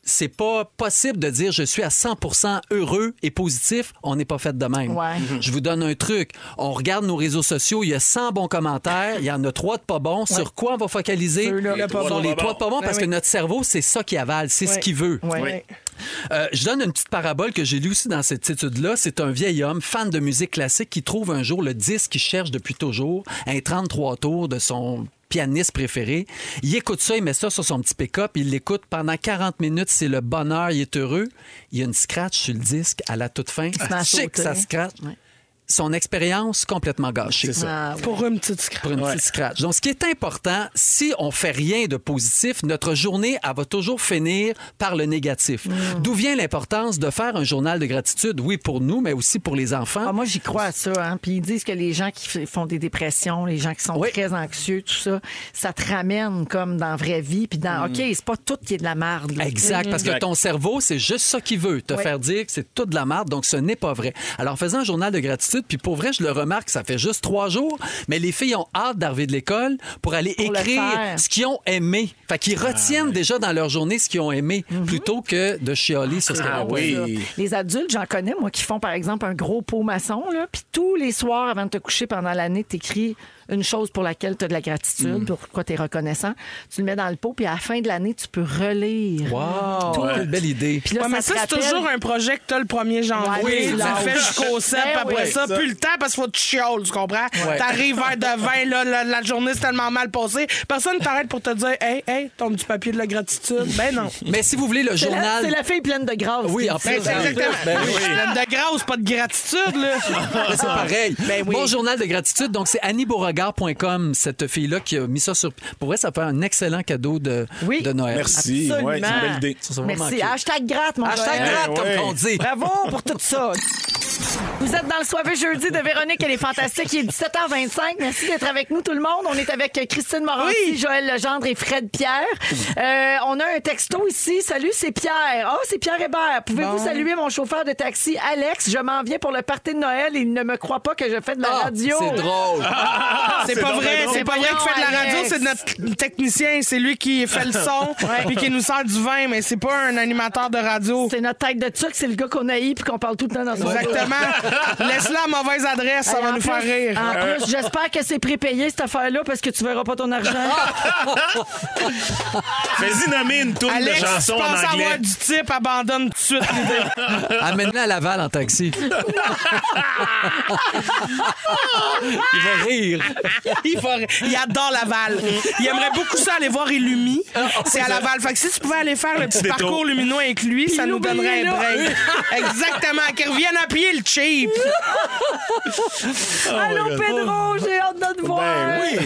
C'est pas possible de dire je suis à 100% heureux et positif. On n'est pas fait de même. Ouais. Je vous donne un truc. On regarde nos réseaux sociaux, il y a 100 bons commentaires, il y en a trois de pas bons. Sur quoi on va focaliser? Ceux-là. Le pas Sur les trois de pas bons parce que notre cerveau, c'est ça qui avale, c'est ce qu'il veut. Euh, je donne une petite parabole que j'ai lue aussi dans cette étude-là. C'est un vieil homme, fan de musique classique, qui trouve un jour le disque qu'il cherche depuis toujours, un 33 tours de son pianiste préféré. Il écoute ça, il met ça sur son petit pick-up, il l'écoute pendant 40 minutes, c'est le bonheur, il est heureux. Il y a une scratch sur le disque à la toute fin. sauter. ça scratch. Son expérience complètement gâchée. C'est ça. Ah. Pour une petite scratch. Pour une petite scratch. Donc, ce qui est important, si on fait rien de positif, notre journée, elle va toujours finir par le négatif. Mm. D'où vient l'importance de faire un journal de gratitude, oui, pour nous, mais aussi pour les enfants. Ah, moi, j'y crois à ça. Hein. Puis ils disent que les gens qui font des dépressions, les gens qui sont Oui. très anxieux, tout ça, ça te ramène comme dans la vraie vie. Puis dans, OK, c'est pas tout qui est de la merde. là. Exact, parce que ton cerveau, c'est juste ça qu'il veut, te Oui. faire dire que c'est tout de la merde, donc ce n'est pas vrai. Alors, en faisant un journal de gratitude, puis pour vrai, je le remarque, ça fait juste trois jours, mais les filles ont hâte d'arriver de l'école pour aller Pour écrire ce qu'ils ont aimé. Fait qu'ils retiennent déjà dans leur journée ce qu'ils ont aimé, plutôt que de chialer sur ce qu'ils Ah ont oui. Les adultes, j'en connais, moi, qui font, par exemple, un gros pot maçon, là, puis tous les soirs, avant de te coucher pendant l'année, t'écris une chose pour laquelle tu as de la gratitude, pour quoi tu es reconnaissant. Tu le mets dans le pot, puis à la fin de l'année, tu peux relire. Wow, Tout. quelle belle idée. Puis là, Ouais, mais ça, ça, te c'est rappelle- toujours un projet que t'as le 1er janvier. Ouais, tu le fais jusqu'au 7, Ben puis après oui. ça, plus le temps parce qu'il faut que tu chioles, tu comprends? T'arrives vers de 20, là, la, la journée s'est tellement mal passée. Personne ne t'arrête pour te dire Hey, hey, ton petit papier de la gratitude. Ben non. Mais si vous voulez le C'est journal... c'est la fille pleine de grâce. Oui, en ça. Ben, c'est exactement. Ben oui. Pleine de grâce, pas de gratitude, là. Mais c'est pareil. Ben oui. Bon journal de gratitude. Donc, c'est cette fille-là qui a mis ça sur. Pour vrai, ça fait un excellent cadeau de, Oui. de Noël. Merci. Absolument. Ouais, c'est une belle idée. Ça, Merci. Hashtag gratte, mon Hashtag Joël. gratte, Ouais. comme on dit. Bravo pour tout ça. Vous êtes dans le soirée jeudi de Véronique, elle est fantastique. Il est 17h25. Merci d'être avec nous, tout le monde. On est avec Christine Morancy, Oui. Joël Legendre et Fred Pierre. Euh, on a un texto ici. Salut, c'est Pierre. Oh, c'est Pierre Hébert. Pouvez-vous Bon. saluer mon chauffeur de taxi, Alex? Je m'en viens pour le party de Noël. Il ne me croit pas que je fais de la Ah, radio. c'est drôle. C'est pas vrai, c'est pas vrai qu'il fait de la radio, c'est notre technicien, c'est lui qui fait le son puis qui nous sert du vin, mais c'est pas un animateur de radio. C'est notre tête de tuc, c'est le gars qu'on haït puis qu'on parle tout le temps dans son Exactement. Laisse-la à mauvaise adresse, ça va nous faire rire. En plus, j'espère que c'est prépayé cette affaire-là parce que tu verras pas ton argent. Fais-y nommer une tourne de Alex, si tu chansons en penses anglais. avoir du type, abandonne tout de suite l'idée. Amène-le à Laval en taxi. Il va rire. il, va- il adore Laval. Il aimerait beaucoup ça aller voir Illumi. C'est à Laval. Fait que si tu pouvais aller faire le petit parcours lumineux avec lui, ça nous donnerait un break. Exactement. Qu'il revienne à pied le cheap. Allô, Pedro, j'ai hâte de te voir. Ben oui.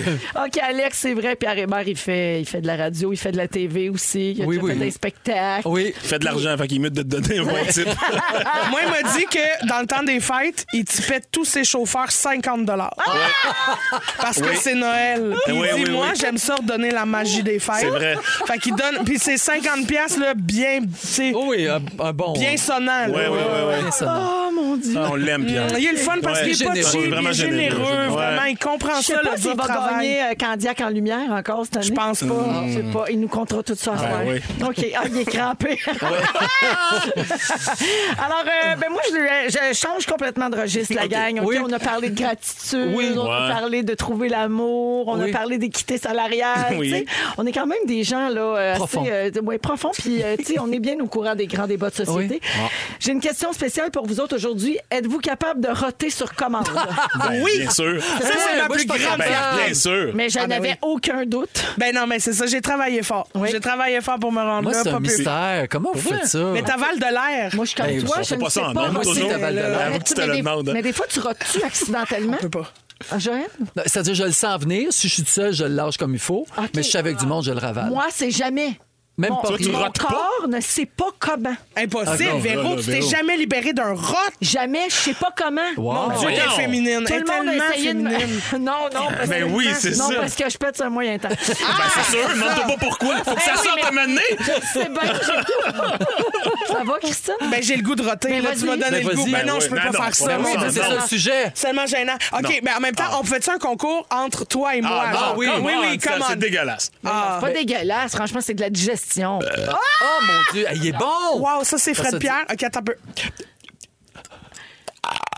OK, Alex, c'est vrai. Pierre Hébert, il fait, il fait de la radio, il fait de la TV aussi. Il a Oui, déjà oui. fait des spectacles. Oui. Fais de l'argent, fait qu'il mérite de te donner un bon type. Moi, il m'a dit que dans le temps des fêtes, il tipait tous ses chauffeurs 50 Parce que Oui. c'est Noël. Puis il Oui, dit, oui, moi, oui. j'aime ça redonner la magie des fêtes. C'est vrai. Fait qu'il donne... Puis c'est 50 pièces là, bien, tu sais, Oh oui, un, un bon. bien sonnant. ouais, ouais. Bien sonnant. Oh, mon Dieu. Ah, on l'aime, Pierre. Il est le fun parce Ouais. qu'il est pas cheap, il Vraiment est généreux. généreux. Ouais. Vraiment, il comprend Je sais ça, pas le s'il dur va travail. gagner euh, Candiac en lumière encore cette année. Je pense pas. Je sais pas. Il nous comptera tout ça oui. OK. Ah, il est crampé. Alors, euh, ben moi, je, je change complètement de registre, la gang. OK? Oui. On a parlé de gratitude, Oui. on a parlé de trouver l'amour, on Oui. a parlé d'équité salariale. Oui. tu sais. On est quand même des gens là, euh, assez euh, ouais, profonds. Puis, euh, tu sais, on est bien au courant des grands débats de société. Oui. J'ai une question spéciale pour vous autres aujourd'hui. Êtes-vous capable de roter sur commande? Ben, Oui. Bien sûr. Ça, c'est je plus grande. Ben, bien sûr. Mais je Ah, ben n'avais oui. aucun doute. Ben non, mais c'est ça, j'ai travaillé fort. Oui. J'ai travaillé fort pour me rendre Moi, là. c'est pas un plus. mystère. Comment vous faites ça? Mais t'avales de l'air. Moi, je suis comme Ben, toi, je ne pas sais ça en pas Moi aussi, t'avales de l'air. Mais des fois, tu rotes-tu accidentellement? Je peux pas. Ah, Joël? C'est-à-dire, je le sens venir. Si je suis tout seul, je le lâche comme il faut. Mais si je suis avec du monde, je le ravale. Moi, c'est jamais. Même mon, pas Toi, tu mon rotes pas? corps ne sait pas comment. Impossible, Ah non, Véro. là, là, tu t'es Véro. jamais libéré d'un rot. Jamais, je sais pas comment. Wow. Mon Dieu, voyons. t'es féminine. Tout Elle le est monde a tellement essayé de me... féminine. non, non. Parce Ben que- oui, c'est non, ça. parce que je pète sur un moyen temps. Ben, c'est sûr, demande-toi pas pourquoi. Faut que ça Ben oui, sorte mais- à m'amener. C'est bien, j'ai- Ça va, Christine? Ben, j'ai le goût de roter. Ben, Là, tu m'as donné Ben, le goût. vas-y. Ben non, Ben je peux pas Non, faire pas ça. c'est ça le sujet. C'est tellement gênant. OK, mais en même temps, on fait-tu un concours entre toi et moi? Ah, genre? non, oui. oui, oui, ça, come on. C'est dégueulasse. Ah, C'est pas dégueulasse, franchement, c'est de la digestion. Oh mon Dieu, il est bon! Wow, ça, c'est Fred ça Pierre. OK, attends un peu.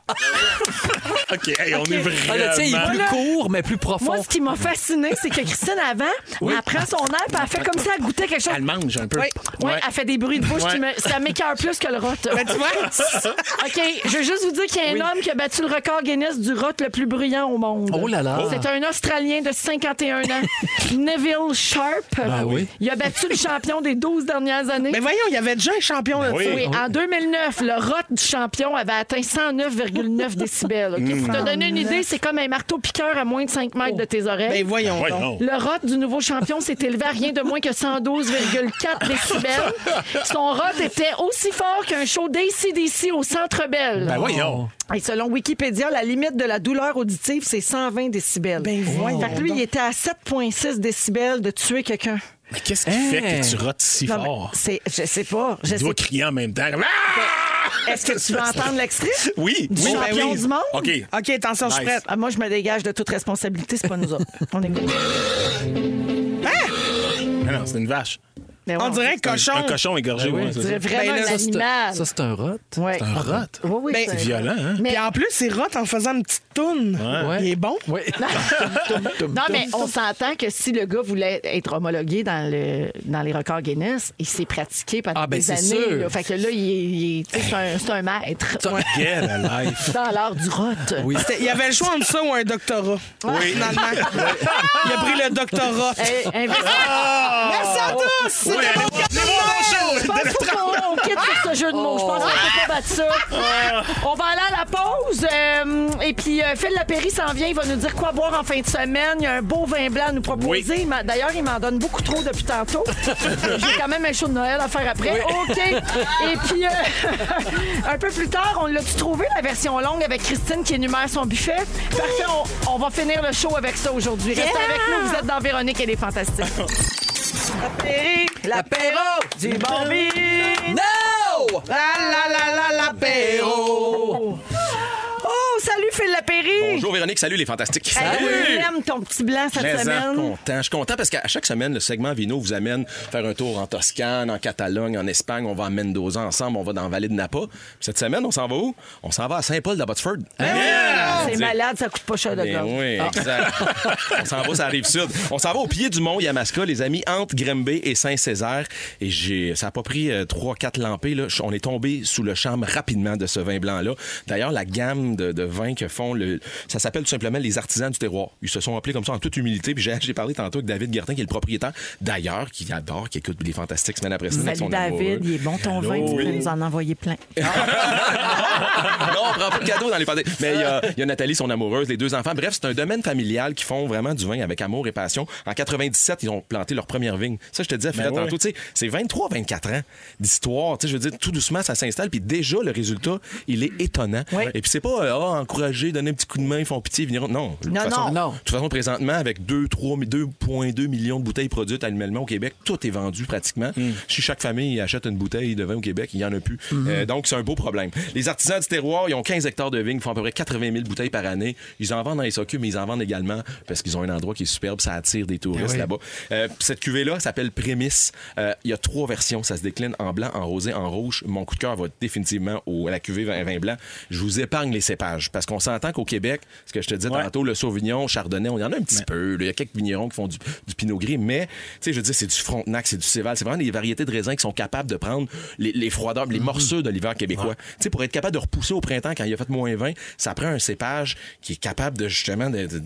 OK, hey, on est Ah, le tien, il est vraiment... plus court, mais plus profond. Moi, ce qui m'a fasciné, c'est que Christine, avant, elle prend son air puis elle fait comme si elle goûtait quelque chose. Elle mange un peu. Oui. Oui, elle fait des bruits de bouche Ouais. qui me... ça m'écœure plus que le rot. Ben, tu vois? OK, je veux juste vous dire qu'il y a un homme qui a battu le record Guinness du rot le plus bruyant au monde. Oh là là. C'est un Australien de 51 ans, Neville Sharp. Ben oui. Il a battu le champion des 12 dernières années. Mais voyons, il y avait déjà un champion de Oui. Oui, en 2009, le rot du champion avait atteint 109,9 décibels. OK? Pour te donner une idée, c'est comme un marteau-piqueur à moins de 5 mètres de tes oreilles. Ben, voyons Ouais, donc. non. Le rot du nouveau champion s'est élevé à rien de moins que 112,4 décibels. Son rot était aussi fort qu'un show d'ACDC au Centre Bell. Ben voyons. Et selon Wikipédia, la limite de la douleur auditive, c'est 120 décibels. Ben, voyons Fait que lui, il était à 7,6 décibels de tuer quelqu'un. Mais qu'est-ce qui fait que tu rotes si Non, fort? c'est, je sais pas. Je Tu sais dois crier en même temps. Ah! Est-ce que tu veux entendre l'extrait? Oui, Du oui. champion ben oui. du monde? OK. OK, attention, je suis prête. Ah, moi, je me dégage de toute responsabilité, c'est pas nous autres. On écoute. Mais non, c'est une vache. Mais ouais, On dirait un cochon. Un cochon égorgé, Ben oui. on c'est dirait vraiment Ben là, un ça, c'est animal. ça, c'est un rot. Ouais. Un rot. Oui, oui, Ben, c'est- C'est violent, hein? Mais- Puis en plus, il rote en faisant une petite toune. Ouais. Il est bon. Oui. Non, mais on s'entend que si le gars voulait être homologué dans, le, dans les records Guinness, il s'est pratiqué pendant Ah, ben, des c'est années. sûr. là. Fait que là, il est, il est- tu sais, c'est un, c'est un maître Get a life. dans l'art du rot. Oui. C'était- Il avait le choix entre ça ou un doctorat. Oui. Finalement. Il a pris le doctorat. Hey, investi- Merci à tous! Oui, allez, voir show. Je pense qu'on quitte sur ce jeu de mots. Je pense qu'on peut pas battre ça. On va aller à la pause. euh, et puis, euh, Phil Lapéry s'en vient. Il va nous dire quoi boire en fin de semaine. Il y a un beau vin blanc à nous proposer. Il m'a- D'ailleurs, il m'en donne beaucoup trop depuis tantôt. J'ai quand même un show de Noël à faire après. OK. Et puis, euh, un peu plus tard, on l'a-tu trouvé, la version longue avec Christine qui énumère son buffet? Parfait. On, on va finir le show avec ça aujourd'hui. Restez avec nous. Vous êtes dans Véronique. Elle est fantastique. L'apéro du bon vin. No! La la la la l'apéro. Salut Phil Lapéry! Bonjour Véronique, salut les fantastiques. Hey, on aime ton petit blanc cette semaine. content. Je suis content parce qu'à chaque semaine, le segment Vino vous amène faire un tour en Toscane, en Catalogne, en Espagne. On va à Mendoza ensemble, on va dans la vallée de Napa. Cette semaine, on s'en va où? On s'en va à Saint-Paul d'Abbotsford. C'est malade, ça coûte pas cher de Ben gorge. oui, exact. on s'en va, ça arrive sud. On s'en va au pied du mont Yamaska, les amis, entre Grimby et Saint-Césaire. Et j'ai, ça a pas pris euh, trois, quatre lampées. Là. On est tombé sous le charme rapidement de ce vin blanc-là. D'ailleurs, la gamme de, de vins que font, le, ça s'appelle tout simplement les artisans du terroir. Ils se sont appelés comme ça en toute humilité. Puis j'ai, j'ai parlé tantôt avec David Guertin, qui est le propriétaire, d'ailleurs, qui adore, qui écoute les fantastiques semaine après semaine. Salut David, amoureux. il est bon ton vin, tu Oui. peux nous en envoyer plein. non, on prend pas de cadeaux dans les fantastiques. Mais il y a, il y a Nathalie, son amoureuse, les deux enfants. Bref, c'est un domaine familial qui font vraiment du vin avec amour et passion. En 97, ils ont planté leur première vigne. Ça, je te disais, Fred, Ben tantôt, tu sais, c'est 23, 24 ans d'histoire. Tu sais, je veux dire, tout doucement, ça s'installe. Puis déjà, le résultat, il est étonnant. Et puis c'est pas, euh, ah, encourager, donner un petit coup de main, ils font pitié, ils viendront. Non. De toute Non, façon- non. De toute façon, présentement, avec 2, 3, 2,2 millions de bouteilles produites annuellement au Québec, tout est vendu pratiquement. Si chaque famille achète une bouteille de vin au Québec, il y en a plus. Euh, donc, c'est un beau problème. Les artisans du terroir, ils ont 15 hectares de vignes, ils font à peu près 80 000 bouteilles par année. Ils en vendent dans les SOQ, mais ils en vendent également parce qu'ils ont un endroit qui est superbe, ça attire des touristes là-bas. Euh, cette cuvée-là s'appelle Prémisse. Euh, Il y a trois versions, ça se décline en blanc, en rosé, en rouge. Mon coup de cœur va définitivement au, à la cuvée vin, vin blanc. Je vous épargne les cépages parce qu'on s'entend qu'au Québec, ce que je te disais tantôt, le Sauvignon, Chardonnay, on y en a un petit peu. Il y a quelques vignerons qui font du, du Pinot Gris, mais tu sais, je veux dire, c'est du Frontenac, c'est du Céval. C'est vraiment des variétés de raisins qui sont capables de prendre les, les froideurs, les morsures de l'hiver québécois. Tu sais, pour être capable de repousser au printemps quand il a fait moins 20, ça prend un cépage qui est capable de justement de, de-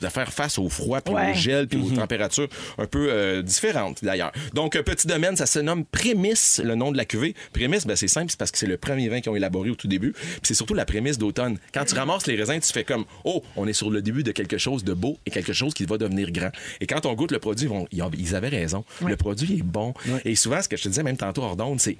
de faire face au froid, puis Ouais. au gel, puis aux températures un peu euh, différentes d'ailleurs. Donc, un petit domaine, ça se nomme Prémisse, le nom de la cuvée. Prémisse, ben, c'est simple, c'est parce que c'est le premier vin qu'ils ont élaboré au tout début. Puis c'est surtout la prémisse d'automne. Quand tu ramasses les raisins, tu fais comme, oh, on est sur le début de quelque chose de beau et quelque chose qui va devenir grand. Et quand on goûte le produit, ils, ont- avaient raison. Le produit est bon. Et souvent, ce que je te disais même tantôt hors d'onde, c'est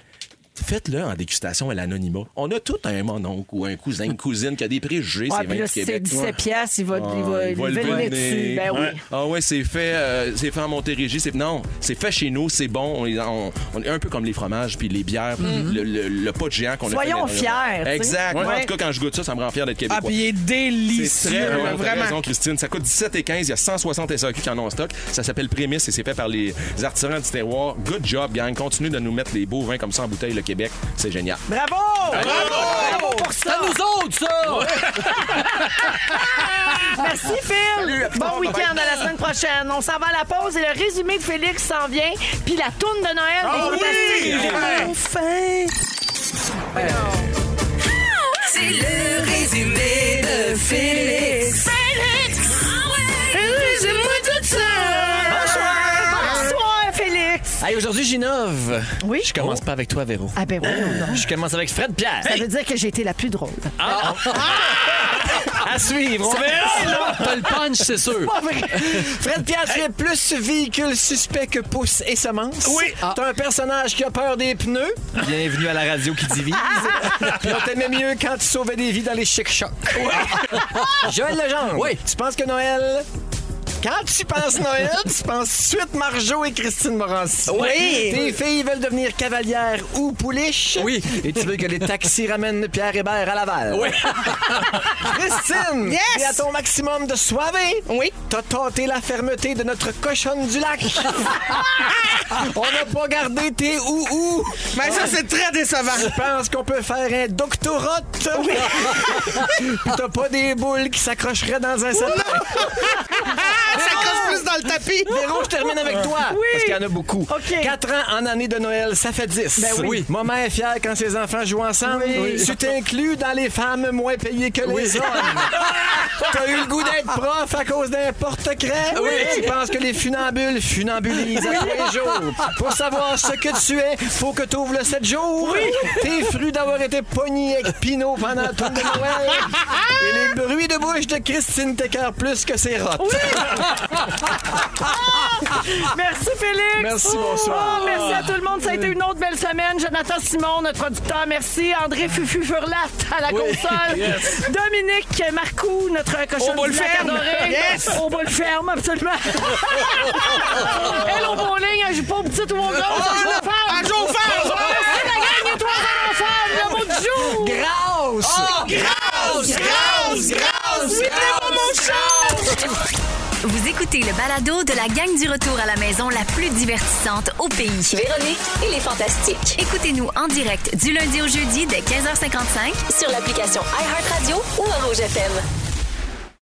Faites-le en dégustation à l'anonymat. On a tout un mononcle ou un cousin, une cousine qui a des préjugés, Ouais, c'est puis vins là, du si c'est Québec. 17 piastres, il va, il va, Ah, il va lever le nez. dessus. Ben oui. Ouais. Ah ouais, c'est fait, euh, c'est fait en Montérégie. C'est non, c'est fait chez nous, c'est bon. On est, on- on est un peu comme les fromages puis les bières, le, le, le pot de géant qu'on a fait. Mhm. Soyons fiers. Exact. Moi, en tout cas, quand je goûte ça, ça me rend fier d'être Ah, québécois. puis il est C'est délicieux, très vraiment. raison, Christine. Ça coûte 17 et 15. Il y a 160 SAQ qui en ont en stock. Ça s'appelle Prémisse et c'est fait par les artisans du terroir. Good job, gang. Continue de nous mettre des beaux vins comme ça en bouteille, le Québec. C'est génial. Bravo! Bravo pour C'est ça! à nous autres, ça! Merci, Phil. Bon week-end à la semaine prochaine. On s'en va à la pause et le résumé de Félix s'en vient. Puis la tourne de Noël Ah des oui! Fantastiques. C'est le résumé de Félix. Félix! Hey, aujourd'hui, j'innove. Oui? Je commence pas avec toi, Véro. Ah ben oui, non. Je commence avec Fred Pierre. Ça veut dire que j'ai été la plus drôle. Ah! À suivre, on verra. T'as le punch, c'est sûr. Pas vrai. Fred Pierre, tu es plus véhicule suspect que pouce et semence. Oui. T'as un personnage qui a peur des pneus. Bienvenue à la radio qui divise. Puis on t'aimait mieux quand tu sauvais des vies dans les chic-chocs. Joël Legendre. Oui. Tu penses que Noël... Quand tu penses Noël, tu penses suite Marjo et Christine Morancy. Oui. Tes filles veulent devenir cavalières ou pouliches. Oui. Et tu veux que les taxis ramènent Pierre Hébert à Laval. Oui. Christine, Yes! t'es à ton maximum de soirée. Oui. T'as tenté la fermeté de notre cochonne du lac. On n'a pas gardé tes ou-ou. Mais ça, c'est très décevant. Je pense qu'on peut faire un doctorat. Oui. Puis t'as pas des boules qui s'accrocheraient dans un sapin. Ça coche plus dans le tapis. Véro, je termine avec toi. Parce qu'il y en a beaucoup. OK. 4 ans en année de Noël, ça fait 10. Ben oui. Maman est fière quand ses enfants jouent ensemble. Oui. Tu t'inclus dans les femmes moins payées que les hommes. T'as eu le goût d'être prof à cause d'un porte-craie? Tu penses que les funambules funambulisent à tous les jours. Pour savoir ce que tu es, faut que tu ouvres le 7 jours. T'es fru d'avoir été pogné avec Pinot pendant tout de Noël. Et les bruits de bouche de Christine t'écœurent plus que ses rottes. Merci, Félix. Merci, bonsoir. Oh, merci à tout le monde. Ça a été une autre belle semaine. Jonathan Simon, notre producteur. Merci. André Fufu Furlat à la console. Dominique Marcoux, notre cochon Au lac ferme. adoré. Yes. Au boule ferme, absolument. Elle au bowling, elle joue pas au petit ou au gros. ça joue aux femmes. Elle joue aux femmes. Femmes. Le mot du jour. Grâce! Grosse, grosse, grosse, Vous écoutez le balado de la gang du retour à la maison la plus divertissante au pays. Véronique et les Fantastiques. Écoutez-nous en direct du lundi au jeudi dès 15h55 Sur l'application iHeartRadio ou à Rouge FM.